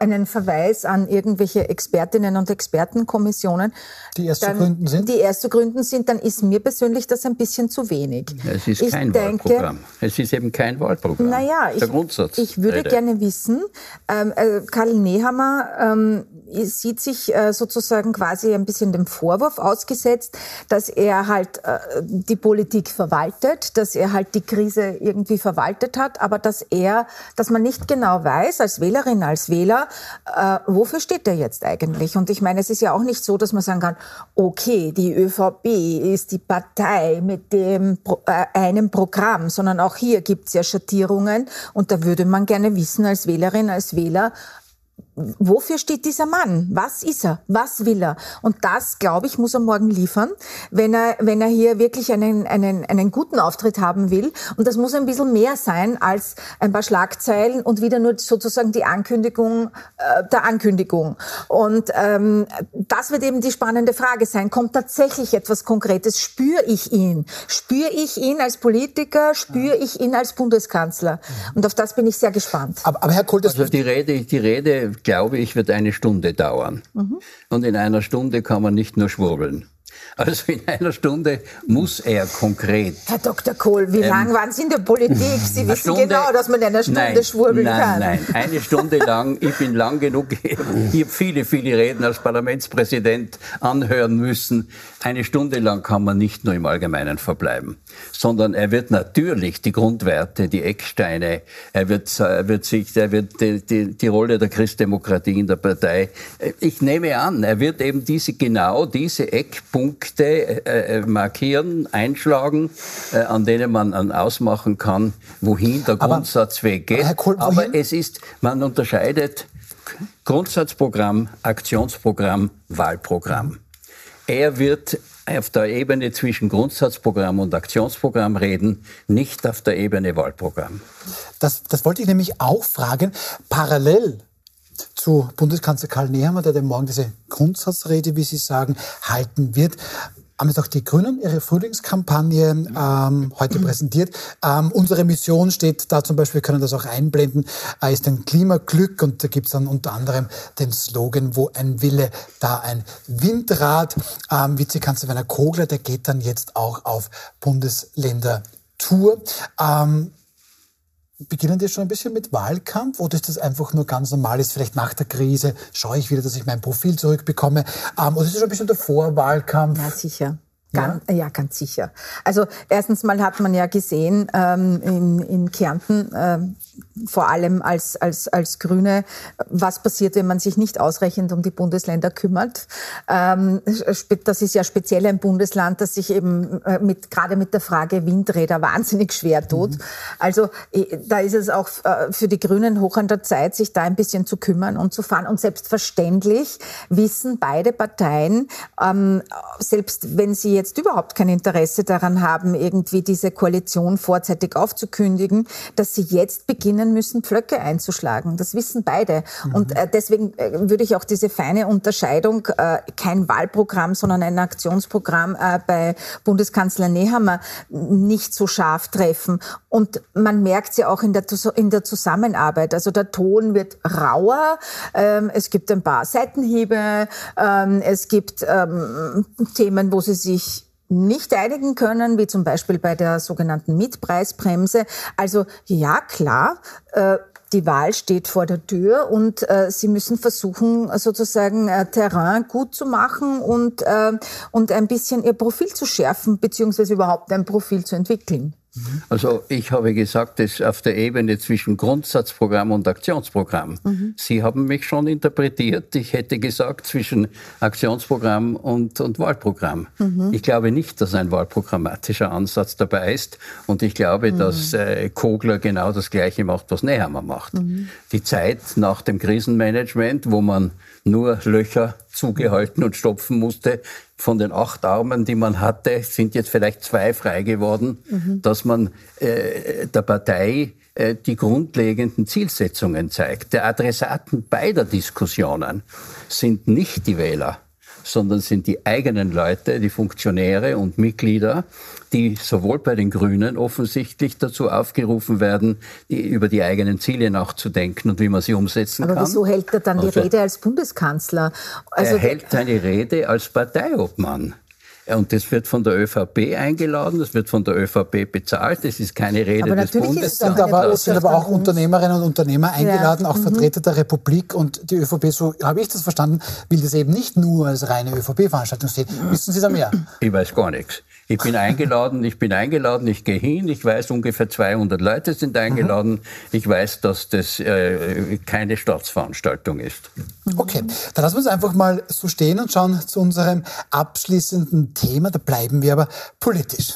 einen Verweis an irgendwelche Expertinnen und Expertenkommissionen. Die erst dann, zu gründen sind? Die erst zu gründen sind, dann ist mir persönlich das ein bisschen zu wenig. Es ist ich kein denke, Wahlprogramm. Es ist eben kein Wahlprogramm. Naja, ich, ich würde Rede. gerne wissen, ähm, äh, Karl Nehammer ähm, sieht sich äh, sozusagen quasi ein bisschen dem Vorwurf ausgesetzt, dass er halt äh, die Politik verwaltet, dass er halt die Krise irgendwie verwaltet hat, aber dass er, dass man nicht genau weiß als Wählerin, als Wähler, äh, wofür steht er jetzt eigentlich? Und ich meine, es ist ja auch nicht so, dass man sagen kann, okay, die ÖVP ist die Partei mit dem äh, einem Programm, sondern auch hier gibt es ja Schattierungen und da würde man gerne wissen als Wählerin, als Wähler, wofür steht dieser Mann? Was ist er? Was will er? Und das, glaube ich, muss er morgen liefern, wenn er, wenn er hier wirklich einen, einen, einen guten Auftritt haben will. Und das muss ein bisschen mehr sein als ein paar Schlagzeilen und wieder nur sozusagen die Ankündigung äh, der Ankündigung. Und ähm, das wird eben die spannende Frage sein. Kommt tatsächlich etwas Konkretes? Spüre ich ihn? Spüre ich ihn als Politiker? Spüre ich ihn als Bundeskanzler? Und auf das bin ich sehr gespannt. Aber, aber Herr Kohl, das also die Rede, die Rede glaube ich, wird eine Stunde dauern. Mhm. Und in einer Stunde kann man nicht nur schwurbeln. Also in einer Stunde muss er konkret. Herr Dr. Kohl, wie ähm, lang waren Sie in der Politik? Sie wissen Stunde, genau, dass man in einer Stunde nein, schwurbeln nein, kann. Nein, nein, eine Stunde lang. Ich bin lang genug. Ich habe viele, viele Reden als Parlamentspräsident anhören müssen. Eine Stunde lang kann man nicht nur im Allgemeinen verbleiben, sondern er wird natürlich die Grundwerte, die Ecksteine, er wird, er wird sich, er wird die, die, die Rolle der Christdemokratie in der Partei. Ich nehme an, er wird eben diese genau diese Eckpunkte äh, äh markieren, einschlagen, äh, an denen man an ausmachen kann, wohin der Grundsatzweg geht. Aber, Kohl, aber es ist, man unterscheidet Grundsatzprogramm, Aktionsprogramm, Wahlprogramm. Er wird auf der Ebene zwischen Grundsatzprogramm und Aktionsprogramm reden, nicht auf der Ebene Wahlprogramm. Das, das wollte ich nämlich auch fragen. Parallel zu Bundeskanzler Karl Nehammer, der morgen diese Grundsatzrede, wie Sie sagen, halten wird, haben jetzt auch die Grünen ihre Frühlingskampagne ähm, heute präsentiert. Ähm, unsere Mission steht da zum Beispiel, wir können das auch einblenden, äh, ist ein Klimaglück und da gibt es dann unter anderem den Slogan, wo ein Wille, da ein Windrad. Ähm, Vizekanzler Werner Kogler, der geht dann jetzt auch auf Bundesländer-Tour. Ähm, beginnen die schon ein bisschen mit Wahlkampf oder ist das einfach nur ganz normal? Ist vielleicht nach der Krise, schaue ich wieder, dass ich mein Profil zurückbekomme? Ähm, oder ist es schon ein bisschen der Vorwahlkampf? Ja, sicher. Ganz, ja? ja, ganz sicher. Also erstens mal hat man ja gesehen ähm, in, in Kärnten, ähm, vor allem als, als, als Grüne, was passiert, wenn man sich nicht ausreichend um die Bundesländer kümmert. Ähm, das ist ja speziell ein Bundesland, das sich eben äh, mit, gerade mit der Frage Windräder wahnsinnig schwer tut. Mhm. Also da ist es auch äh, für die Grünen hoch an der Zeit, sich da ein bisschen zu kümmern und zu fahren. Und selbstverständlich wissen beide Parteien, ähm, selbst wenn sie jetzt überhaupt kein Interesse daran haben, irgendwie diese Koalition vorzeitig aufzukündigen, dass sie jetzt beginnen müssen, Pflöcke einzuschlagen. Das wissen beide. Mhm. Und äh, deswegen äh, würde ich auch diese feine Unterscheidung, äh, kein Wahlprogramm, sondern ein Aktionsprogramm bei Bundeskanzler Nehammer nicht so scharf treffen. Und man merkt ja auch in der, in der Zusammenarbeit. Also der Ton wird rauer. Ähm, es gibt ein paar Seitenhiebe. Ähm, es gibt ähm, Themen, wo sie sich nicht einigen können, wie zum Beispiel bei der sogenannten Mietpreisbremse. Also ja, klar, äh, die Wahl steht vor der Tür und äh, sie müssen versuchen, sozusagen äh, Terrain gut zu machen und, äh, und ein bisschen ihr Profil zu schärfen, beziehungsweise überhaupt ein Profil zu entwickeln. Also ich habe gesagt, es auf der Ebene zwischen Grundsatzprogramm und Aktionsprogramm. Mhm. Sie haben mich schon interpretiert. Ich hätte gesagt zwischen Aktionsprogramm und, und Wahlprogramm. Mhm. Ich glaube nicht, dass ein wahlprogrammatischer Ansatz dabei ist. Und ich glaube, mhm. dass äh, Kogler genau das Gleiche macht, was Nehammer macht. Mhm. Die Zeit nach dem Krisenmanagement, wo man nur Löcher zugehalten und stopfen musste. Von den acht Armen, die man hatte, sind jetzt vielleicht zwei frei geworden, mhm. dass man äh, der Partei äh, die grundlegenden Zielsetzungen zeigt. Der Adressaten beider Diskussionen sind nicht die Wähler, sondern sind die eigenen Leute, die Funktionäre und Mitglieder, die sowohl bei den Grünen offensichtlich dazu aufgerufen werden, die, über die eigenen Ziele nachzudenken und wie man sie umsetzen Aber kann. Aber wieso hält er dann die also, Rede als Bundeskanzler? Also er hält seine Rede als Parteiobmann. Und das wird von der ÖVP eingeladen, das wird von der ÖVP bezahlt, das ist keine Rede aber des Bundes. Es sind aber, sind aber auch Unternehmerinnen und Unternehmer eingeladen, ja. auch mhm. Vertreter der Republik und die ÖVP, so habe ich das verstanden, will das eben nicht nur als reine ÖVP-Veranstaltung sehen. Wissen Sie da mehr? Ich weiß gar nichts. Ich bin eingeladen, ich bin eingeladen, ich gehe hin, ich weiß, ungefähr 200 Leute sind eingeladen. Ich weiß, dass das äh, keine Staatsveranstaltung ist. Okay, dann lassen wir es einfach mal so stehen und schauen zu unserem abschließenden Thema. Da bleiben wir aber politisch.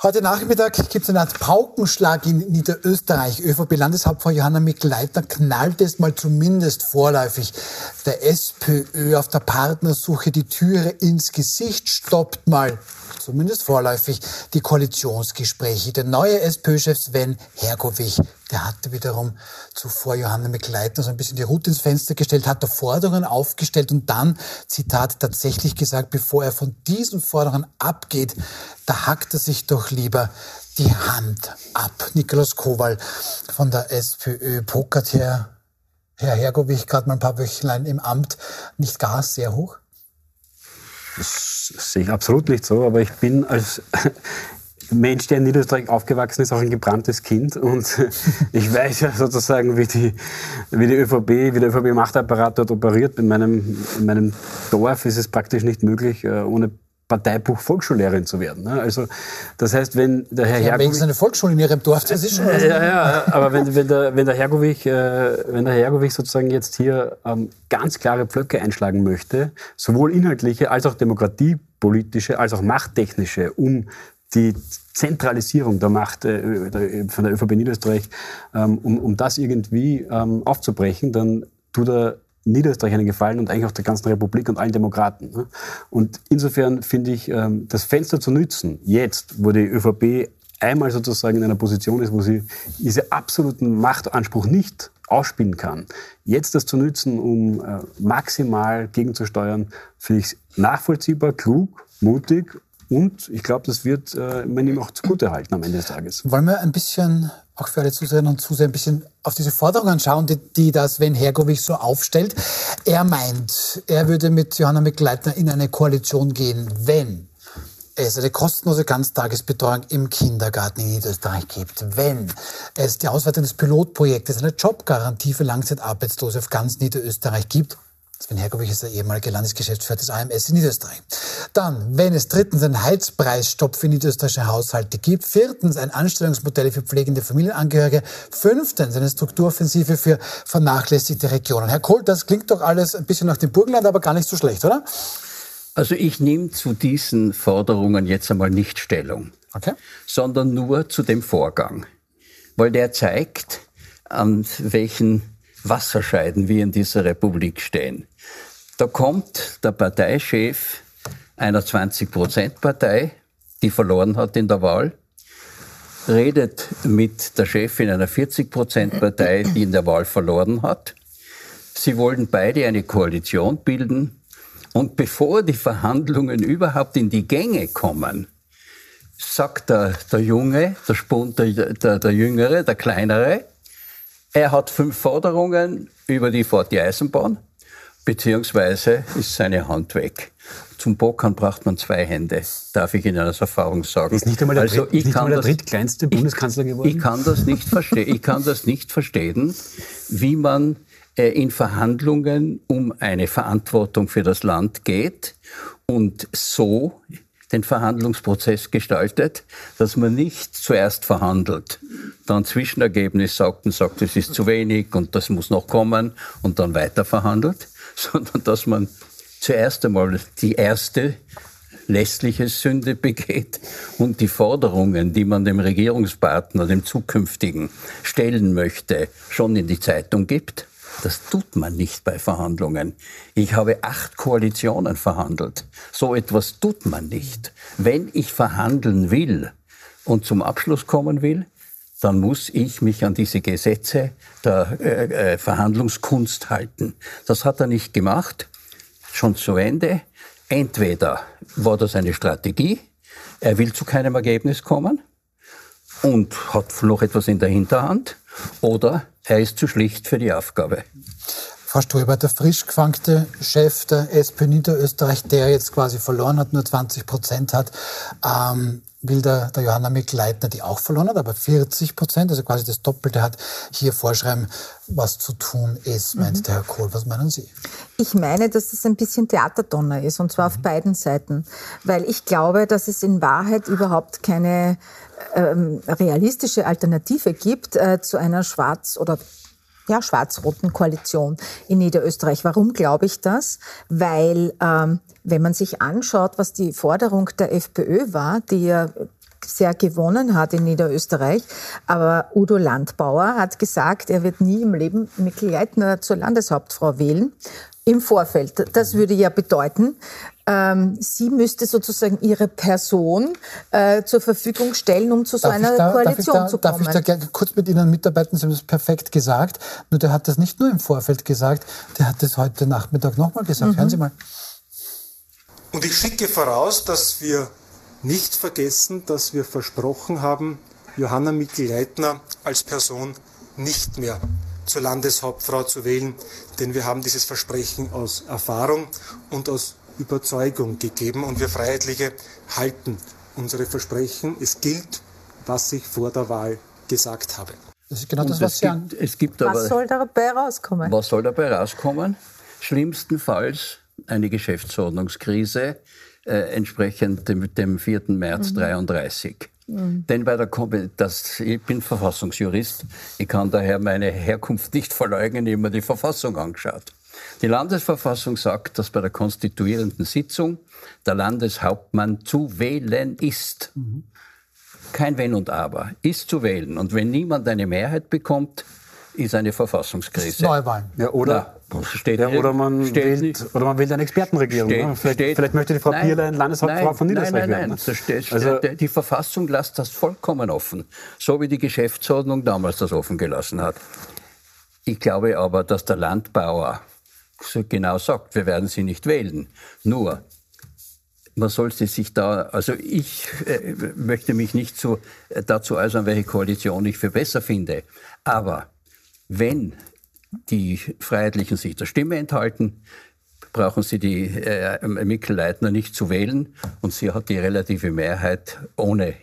Heute Nachmittag gibt es eine Art Paukenschlag in Niederösterreich. ÖVP-Landeshauptfrau Johanna Mikl-Leitner knallt es mal zumindest vorläufig der SPÖ auf der Partnersuche die Türe ins Gesicht, stoppt mal zumindest vorläufig, die Koalitionsgespräche. Der neue SPÖ-Chef Sven Hergovich, der hatte wiederum zuvor Johanna Mikleitner so ein bisschen die Route ins Fenster gestellt, hat da Forderungen aufgestellt und dann, Zitat, tatsächlich gesagt, bevor er von diesen Forderungen abgeht, da hackt er sich doch lieber die Hand ab. Nikolaus Kowal von der SPÖ pokert hier Herr Hergovich gerade mal ein paar Wöchlein im Amt nicht gar sehr hoch? Das sehe ich absolut nicht so, aber ich bin als Mensch, der in Niederösterreich aufgewachsen ist, auch ein gebranntes Kind. Und ich weiß ja sozusagen, wie die, wie die ÖVP, wie der ÖVP-Machtapparat dort operiert. In meinem, in meinem Dorf ist es praktisch nicht möglich, äh, ohne Parteibuch Volksschullehrerin zu werden. Ne? Also das heißt, wenn der Herr ja, Hergovich... eine Volksschule in Ihrem Dorf, das ist schon... Ja, ja, ja aber wenn, wenn, der, wenn, der Hergovich, äh, wenn der Hergovich sozusagen jetzt hier ähm, ganz klare Pflöcke einschlagen möchte, sowohl inhaltliche als auch demokratiepolitische, als auch machttechnische, um die Zentralisierung der Macht äh, von der ÖVP Niederösterreich, ähm, um, um das irgendwie ähm, aufzubrechen, dann tut er Niederösterreich einen Gefallen und eigentlich auch der ganzen Republik und allen Demokraten. Ne? Und insofern finde ich, ähm, das Fenster zu nützen, jetzt, wo die ÖVP einmal sozusagen in einer Position ist, wo sie diesen absoluten Machtanspruch nicht ausspielen kann, jetzt das zu nützen, um äh, maximal gegenzusteuern, finde ich nachvollziehbar, klug, mutig und ich glaube, das wird äh, man ihm auch zugutehalten am Ende des Tages. Wollen wir ein bisschen, auch für alle Zuseherinnen und Zuseher, ein bisschen auf diese Forderungen schauen, die, die das Sven Hergovich so aufstellt. Er meint, er würde mit Johanna Mikleitner in eine Koalition gehen, wenn es eine kostenlose Ganztagesbetreuung im Kindergarten in Niederösterreich gibt, wenn es die Ausweitung des Pilotprojektes, eine Jobgarantie für Langzeitarbeitslose auf ganz Niederösterreich gibt Sven Hergovich ist der ehemalige Landesgeschäftsführer des AMS in Niederösterreich. Dann, wenn es drittens einen Heizpreisstopp für niederösterreichische Haushalte gibt, viertens ein Anstellungsmodell für pflegende Familienangehörige, fünftens eine Strukturoffensive für vernachlässigte Regionen. Herr Kohl, das klingt doch alles ein bisschen nach dem Burgenland, aber gar nicht so schlecht, oder? Also ich nehme zu diesen Forderungen jetzt einmal nicht Stellung, okay. sondern nur zu dem Vorgang, weil der zeigt, an welchen Wasserscheiden wir in dieser Republik stehen. Da kommt der Parteichef einer 20-Prozent-Partei, die verloren hat in der Wahl, redet mit der Chefin einer 40-Prozent-Partei, die in der Wahl verloren hat. Sie wollen beide eine Koalition bilden. Und bevor die Verhandlungen überhaupt in die Gänge kommen, sagt der, der Junge, der, Spund, der, der, der Jüngere, der Kleinere, er hat fünf Forderungen über die die Eisenbahn, beziehungsweise ist seine Hand weg. Zum Bockern braucht man zwei Hände, darf ich Ihnen aus Erfahrung sagen. Ist nicht einmal der, also, ich nicht kann der drittkleinste Bundeskanzler geworden? Ich kann das nicht verstehen. Ich kann das nicht verstehen, wie man äh, in Verhandlungen um eine Verantwortung für das Land geht und so den Verhandlungsprozess gestaltet, dass man nicht zuerst verhandelt, dann Zwischenergebnis sagt und sagt, es ist zu wenig und das muss noch kommen und dann weiter verhandelt, sondern dass man zuerst einmal die erste lässliche Sünde begeht und die Forderungen, die man dem Regierungspartner, dem zukünftigen, stellen möchte, schon in die Zeitung gibt das tut man nicht bei Verhandlungen. Ich habe acht Koalitionen verhandelt. So etwas tut man nicht. Wenn ich verhandeln will und zum Abschluss kommen will, dann muss ich mich an diese Gesetze der äh, äh, Verhandlungskunst halten. Das hat er nicht gemacht. Schon zu Ende. Entweder war das eine Strategie, er will zu keinem Ergebnis kommen und hat noch etwas in der Hinterhand, oder er ist zu schlicht für die Aufgabe. Frau Ströber, der frisch gefangte Chef der SP Niederösterreich, der jetzt quasi verloren hat, nur 20 Prozent hat, ähm, will der, der Johanna Mikl-Leitner, die auch verloren hat, aber 40 Prozent, also quasi das Doppelte hat, hier vorschreiben, was zu tun ist, meint mhm. der Herr Kohl. Was meinen Sie? Ich meine, dass das ein bisschen Theaterdonner ist, und zwar mhm. auf beiden Seiten. Weil ich glaube, dass es in Wahrheit überhaupt keine ähm, realistische Alternative gibt äh, zu einer schwarz- oder ja, schwarz-roten Koalition in Niederösterreich. Warum glaube ich das? Weil ähm, wenn man sich anschaut, was die Forderung der FPÖ war, die ja sehr gewonnen hat in Niederösterreich. Aber Udo Landbauer hat gesagt, er wird nie im Leben Mikkel Leitner zur Landeshauptfrau wählen. Im Vorfeld. Das würde ja bedeuten, ähm, sie müsste sozusagen ihre Person äh, zur Verfügung stellen, um zu so darf einer da, Koalition darf da, zu kommen. Darf ich da gerne kurz mit Ihnen mitarbeiten? Sie haben das perfekt gesagt. Nur der hat das nicht nur im Vorfeld gesagt, der hat das heute Nachmittag nochmal gesagt. Mhm. Hören Sie mal. Und ich schicke voraus, dass wir nicht vergessen, dass wir versprochen haben, Johanna Mikl-Leitner als Person nicht mehr zur Landeshauptfrau zu wählen, denn wir haben dieses Versprechen aus Erfahrung und aus Überzeugung gegeben und wir Freiheitliche halten unsere Versprechen. Es gilt, was ich vor der Wahl gesagt habe. Das ist genau das, was, es gibt, es gibt aber, Was soll dabei rauskommen? Was soll dabei rauskommen? Schlimmstenfalls eine Geschäftsordnungskrise äh, entsprechend dem, dem 4. März mhm. Mhm. Denn bei der das, ich bin Verfassungsjurist, ich kann daher meine Herkunft nicht verleugnen, ich habe mir die Verfassung angeschaut. Die Landesverfassung sagt, dass bei der konstituierenden Sitzung der Landeshauptmann zu wählen ist. Mhm. Kein Wenn und Aber, ist zu wählen. Und wenn niemand eine Mehrheit bekommt, ist eine Verfassungskrise. Neuwahlen. Ja, oder, Na, steht ja, oder, man wählt, oder man wählt eine Expertenregierung. Steht, ne? vielleicht, steht, vielleicht, möchte die Frau Bierlein Landeshauptfrau von Niederösterreich nein, nein, nein, werden. Steht, also, die Verfassung lässt das vollkommen offen, so wie die Geschäftsordnung damals das offen gelassen hat. Ich glaube aber, dass der Landbauer genau sagt, wir werden sie nicht wählen. Nur, man sollte sich da, also ich äh, möchte mich nicht so äh, dazu äußern, welche Koalition ich für besser finde. Aber wenn die Freiheitlichen sich der Stimme enthalten, brauchen sie die äh, Mikl-Leitner nicht zu wählen und sie hat die relative Mehrheit ohne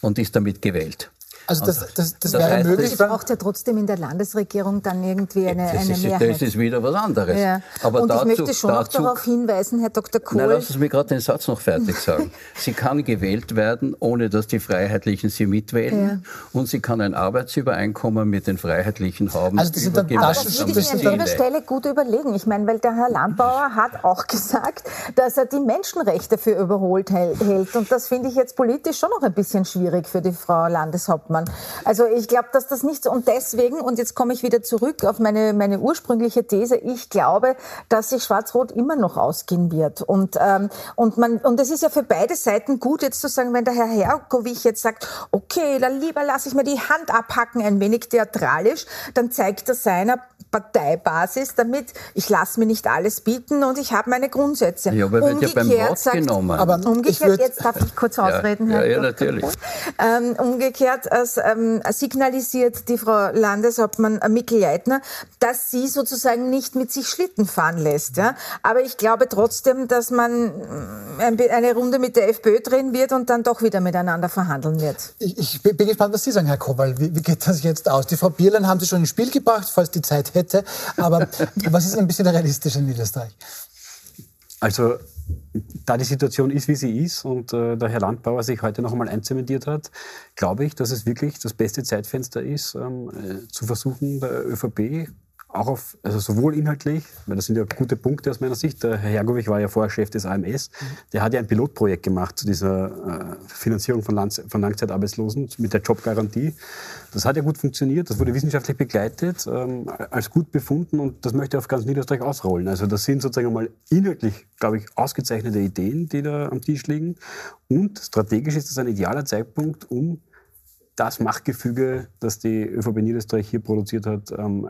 und ist damit gewählt. Also das, das, das, das wäre heißt, möglich. Es braucht ja trotzdem in der Landesregierung dann irgendwie eine, eine ist, Mehrheit. Das ist wieder was anderes. Ja. Aber Und dazu, ich möchte schon dazu, noch darauf hinweisen, Herr Dr. Kohl. Na, lassen Sie mir gerade den Satz noch fertig sagen. sie kann gewählt werden, ohne dass die Freiheitlichen sie mitwählen. Ja. Und sie kann ein Arbeitsübereinkommen mit den Freiheitlichen haben. Also das sind dann Aber das würde ich mir an Ihrer Stelle gut überlegen. Ich meine, weil der Herr Landbauer hat auch gesagt, dass er die Menschenrechte für überholt hält. Und das finde ich jetzt politisch schon noch ein bisschen schwierig für die Frau Landeshauptmann. Mann. Also ich glaube, dass das nicht so, und deswegen, und jetzt komme ich wieder zurück auf meine, meine ursprüngliche These, ich glaube, dass sich Schwarz-Rot immer noch ausgehen wird. Und, ähm, und, man, und es ist ja für beide Seiten gut, jetzt zu sagen, wenn der Herr Herkowich jetzt sagt, okay, dann lieber lasse ich mir die Hand abhacken, ein wenig theatralisch, dann zeigt er seiner Parteibasis damit, ich lasse mir nicht alles bieten und ich habe meine Grundsätze. Ja, aber umgekehrt wird ja beim Wort sagt, genommen. Aber umgekehrt, jetzt darf ich kurz ausreden, ja, Herr ja, ja, natürlich. Ähm, umgekehrt äh, ähm, signalisiert die Frau Landeshauptmann äh, Mikl-Leitner, dass sie sozusagen nicht mit sich Schlitten fahren lässt. Ja? Aber ich glaube trotzdem, dass man äh, eine Runde mit der FPÖ drehen wird und dann doch wieder miteinander verhandeln wird. Ich, ich bin gespannt, was Sie sagen, Herr Kowal. Wie, wie, geht das jetzt aus? Die Frau Bierlein haben Sie schon ins Spiel gebracht, falls die Zeit hätte. Aber was ist ein bisschen realistisch in Niederösterreich? Also da die Situation ist, wie sie ist und äh, der Herr Landbauer sich heute noch einmal einzementiert hat, glaube ich, dass es wirklich das beste Zeitfenster ist, ähm, äh, zu versuchen, der ÖVP auch auf, also sowohl inhaltlich, weil das sind ja gute Punkte aus meiner Sicht. Der Herr Hergovich war ja vorher Chef des AMS. Der hat ja ein Pilotprojekt gemacht zu dieser äh, Finanzierung von, Land, von Langzeitarbeitslosen mit der Jobgarantie. Das hat ja gut funktioniert, das wurde wissenschaftlich begleitet, ähm, als gut befunden und das möchte er auf ganz Niederösterreich ausrollen. Also das sind sozusagen mal inhaltlich, glaube ich, ausgezeichnete Ideen, die da am Tisch liegen. Und strategisch ist das ein idealer Zeitpunkt, um das Machtgefüge, das die ÖVP Niederösterreich hier produziert hat, ähm,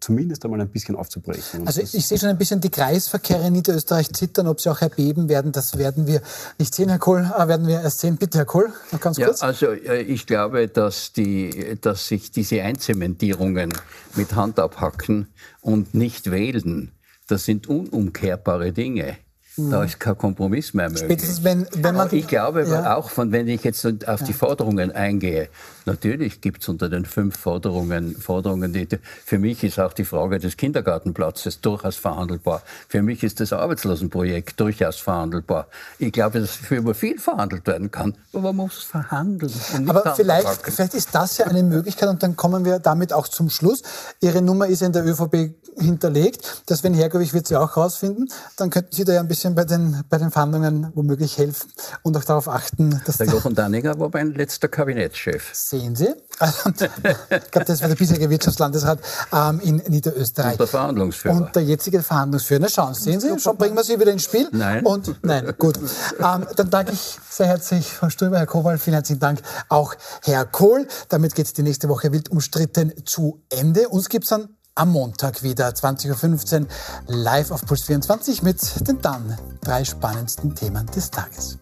zumindest einmal ein bisschen aufzubrechen. Also ich sehe schon ein bisschen die Kreisverkehre in Niederösterreich zittern, ob sie auch erbeben werden, das werden wir nicht sehen, Herr Kohl, äh, werden wir erst sehen. Bitte, Herr Kohl, noch ganz kurz. Ja, also äh, ich glaube, dass, die, dass sich diese Einzementierungen mit Hand abhacken und nicht wählen, das sind unumkehrbare Dinge. Da ist kein Kompromiss mehr möglich. Wenn, wenn man ich glaube ja. auch, von, wenn ich jetzt auf die Forderungen eingehe, natürlich gibt es unter den fünf Forderungen, Forderungen, die, für mich ist auch die Frage des Kindergartenplatzes durchaus verhandelbar. Für mich ist das Arbeitslosenprojekt durchaus verhandelbar. Ich glaube, dass für über viel verhandelt werden kann, aber man muss verhandeln. aber vielleicht, vielleicht ist das ja eine Möglichkeit und dann kommen wir damit auch zum Schluss. Ihre Nummer ist in der ÖVP hinterlegt. Das, wenn Hergovich wird sie auch rausfinden, dann könnten Sie da ja ein bisschen bisschen bei den, bei den Verhandlungen womöglich helfen und auch darauf achten, dass... Der Jochen Danninger war mein letzter Kabinettschef. Sehen Sie? Also, ich glaube, das war der bisherige Wirtschaftslandesrat ähm, in Niederösterreich. Und der Verhandlungsführer. Und der jetzige Verhandlungsführer. Na schauen, sehen Sie, schon bringen wir Sie wieder ins Spiel. Nein. Und nein, gut. Ähm, dann danke ich sehr herzlich, Frau Ströber, Herr Kowal, vielen herzlichen Dank auch Herr Kohl. Damit geht die nächste Woche wild umstritten zu Ende. Uns gibt's dann am Montag wieder 20.15 Uhr live auf Puls 24 mit den dann drei spannendsten Themen des Tages.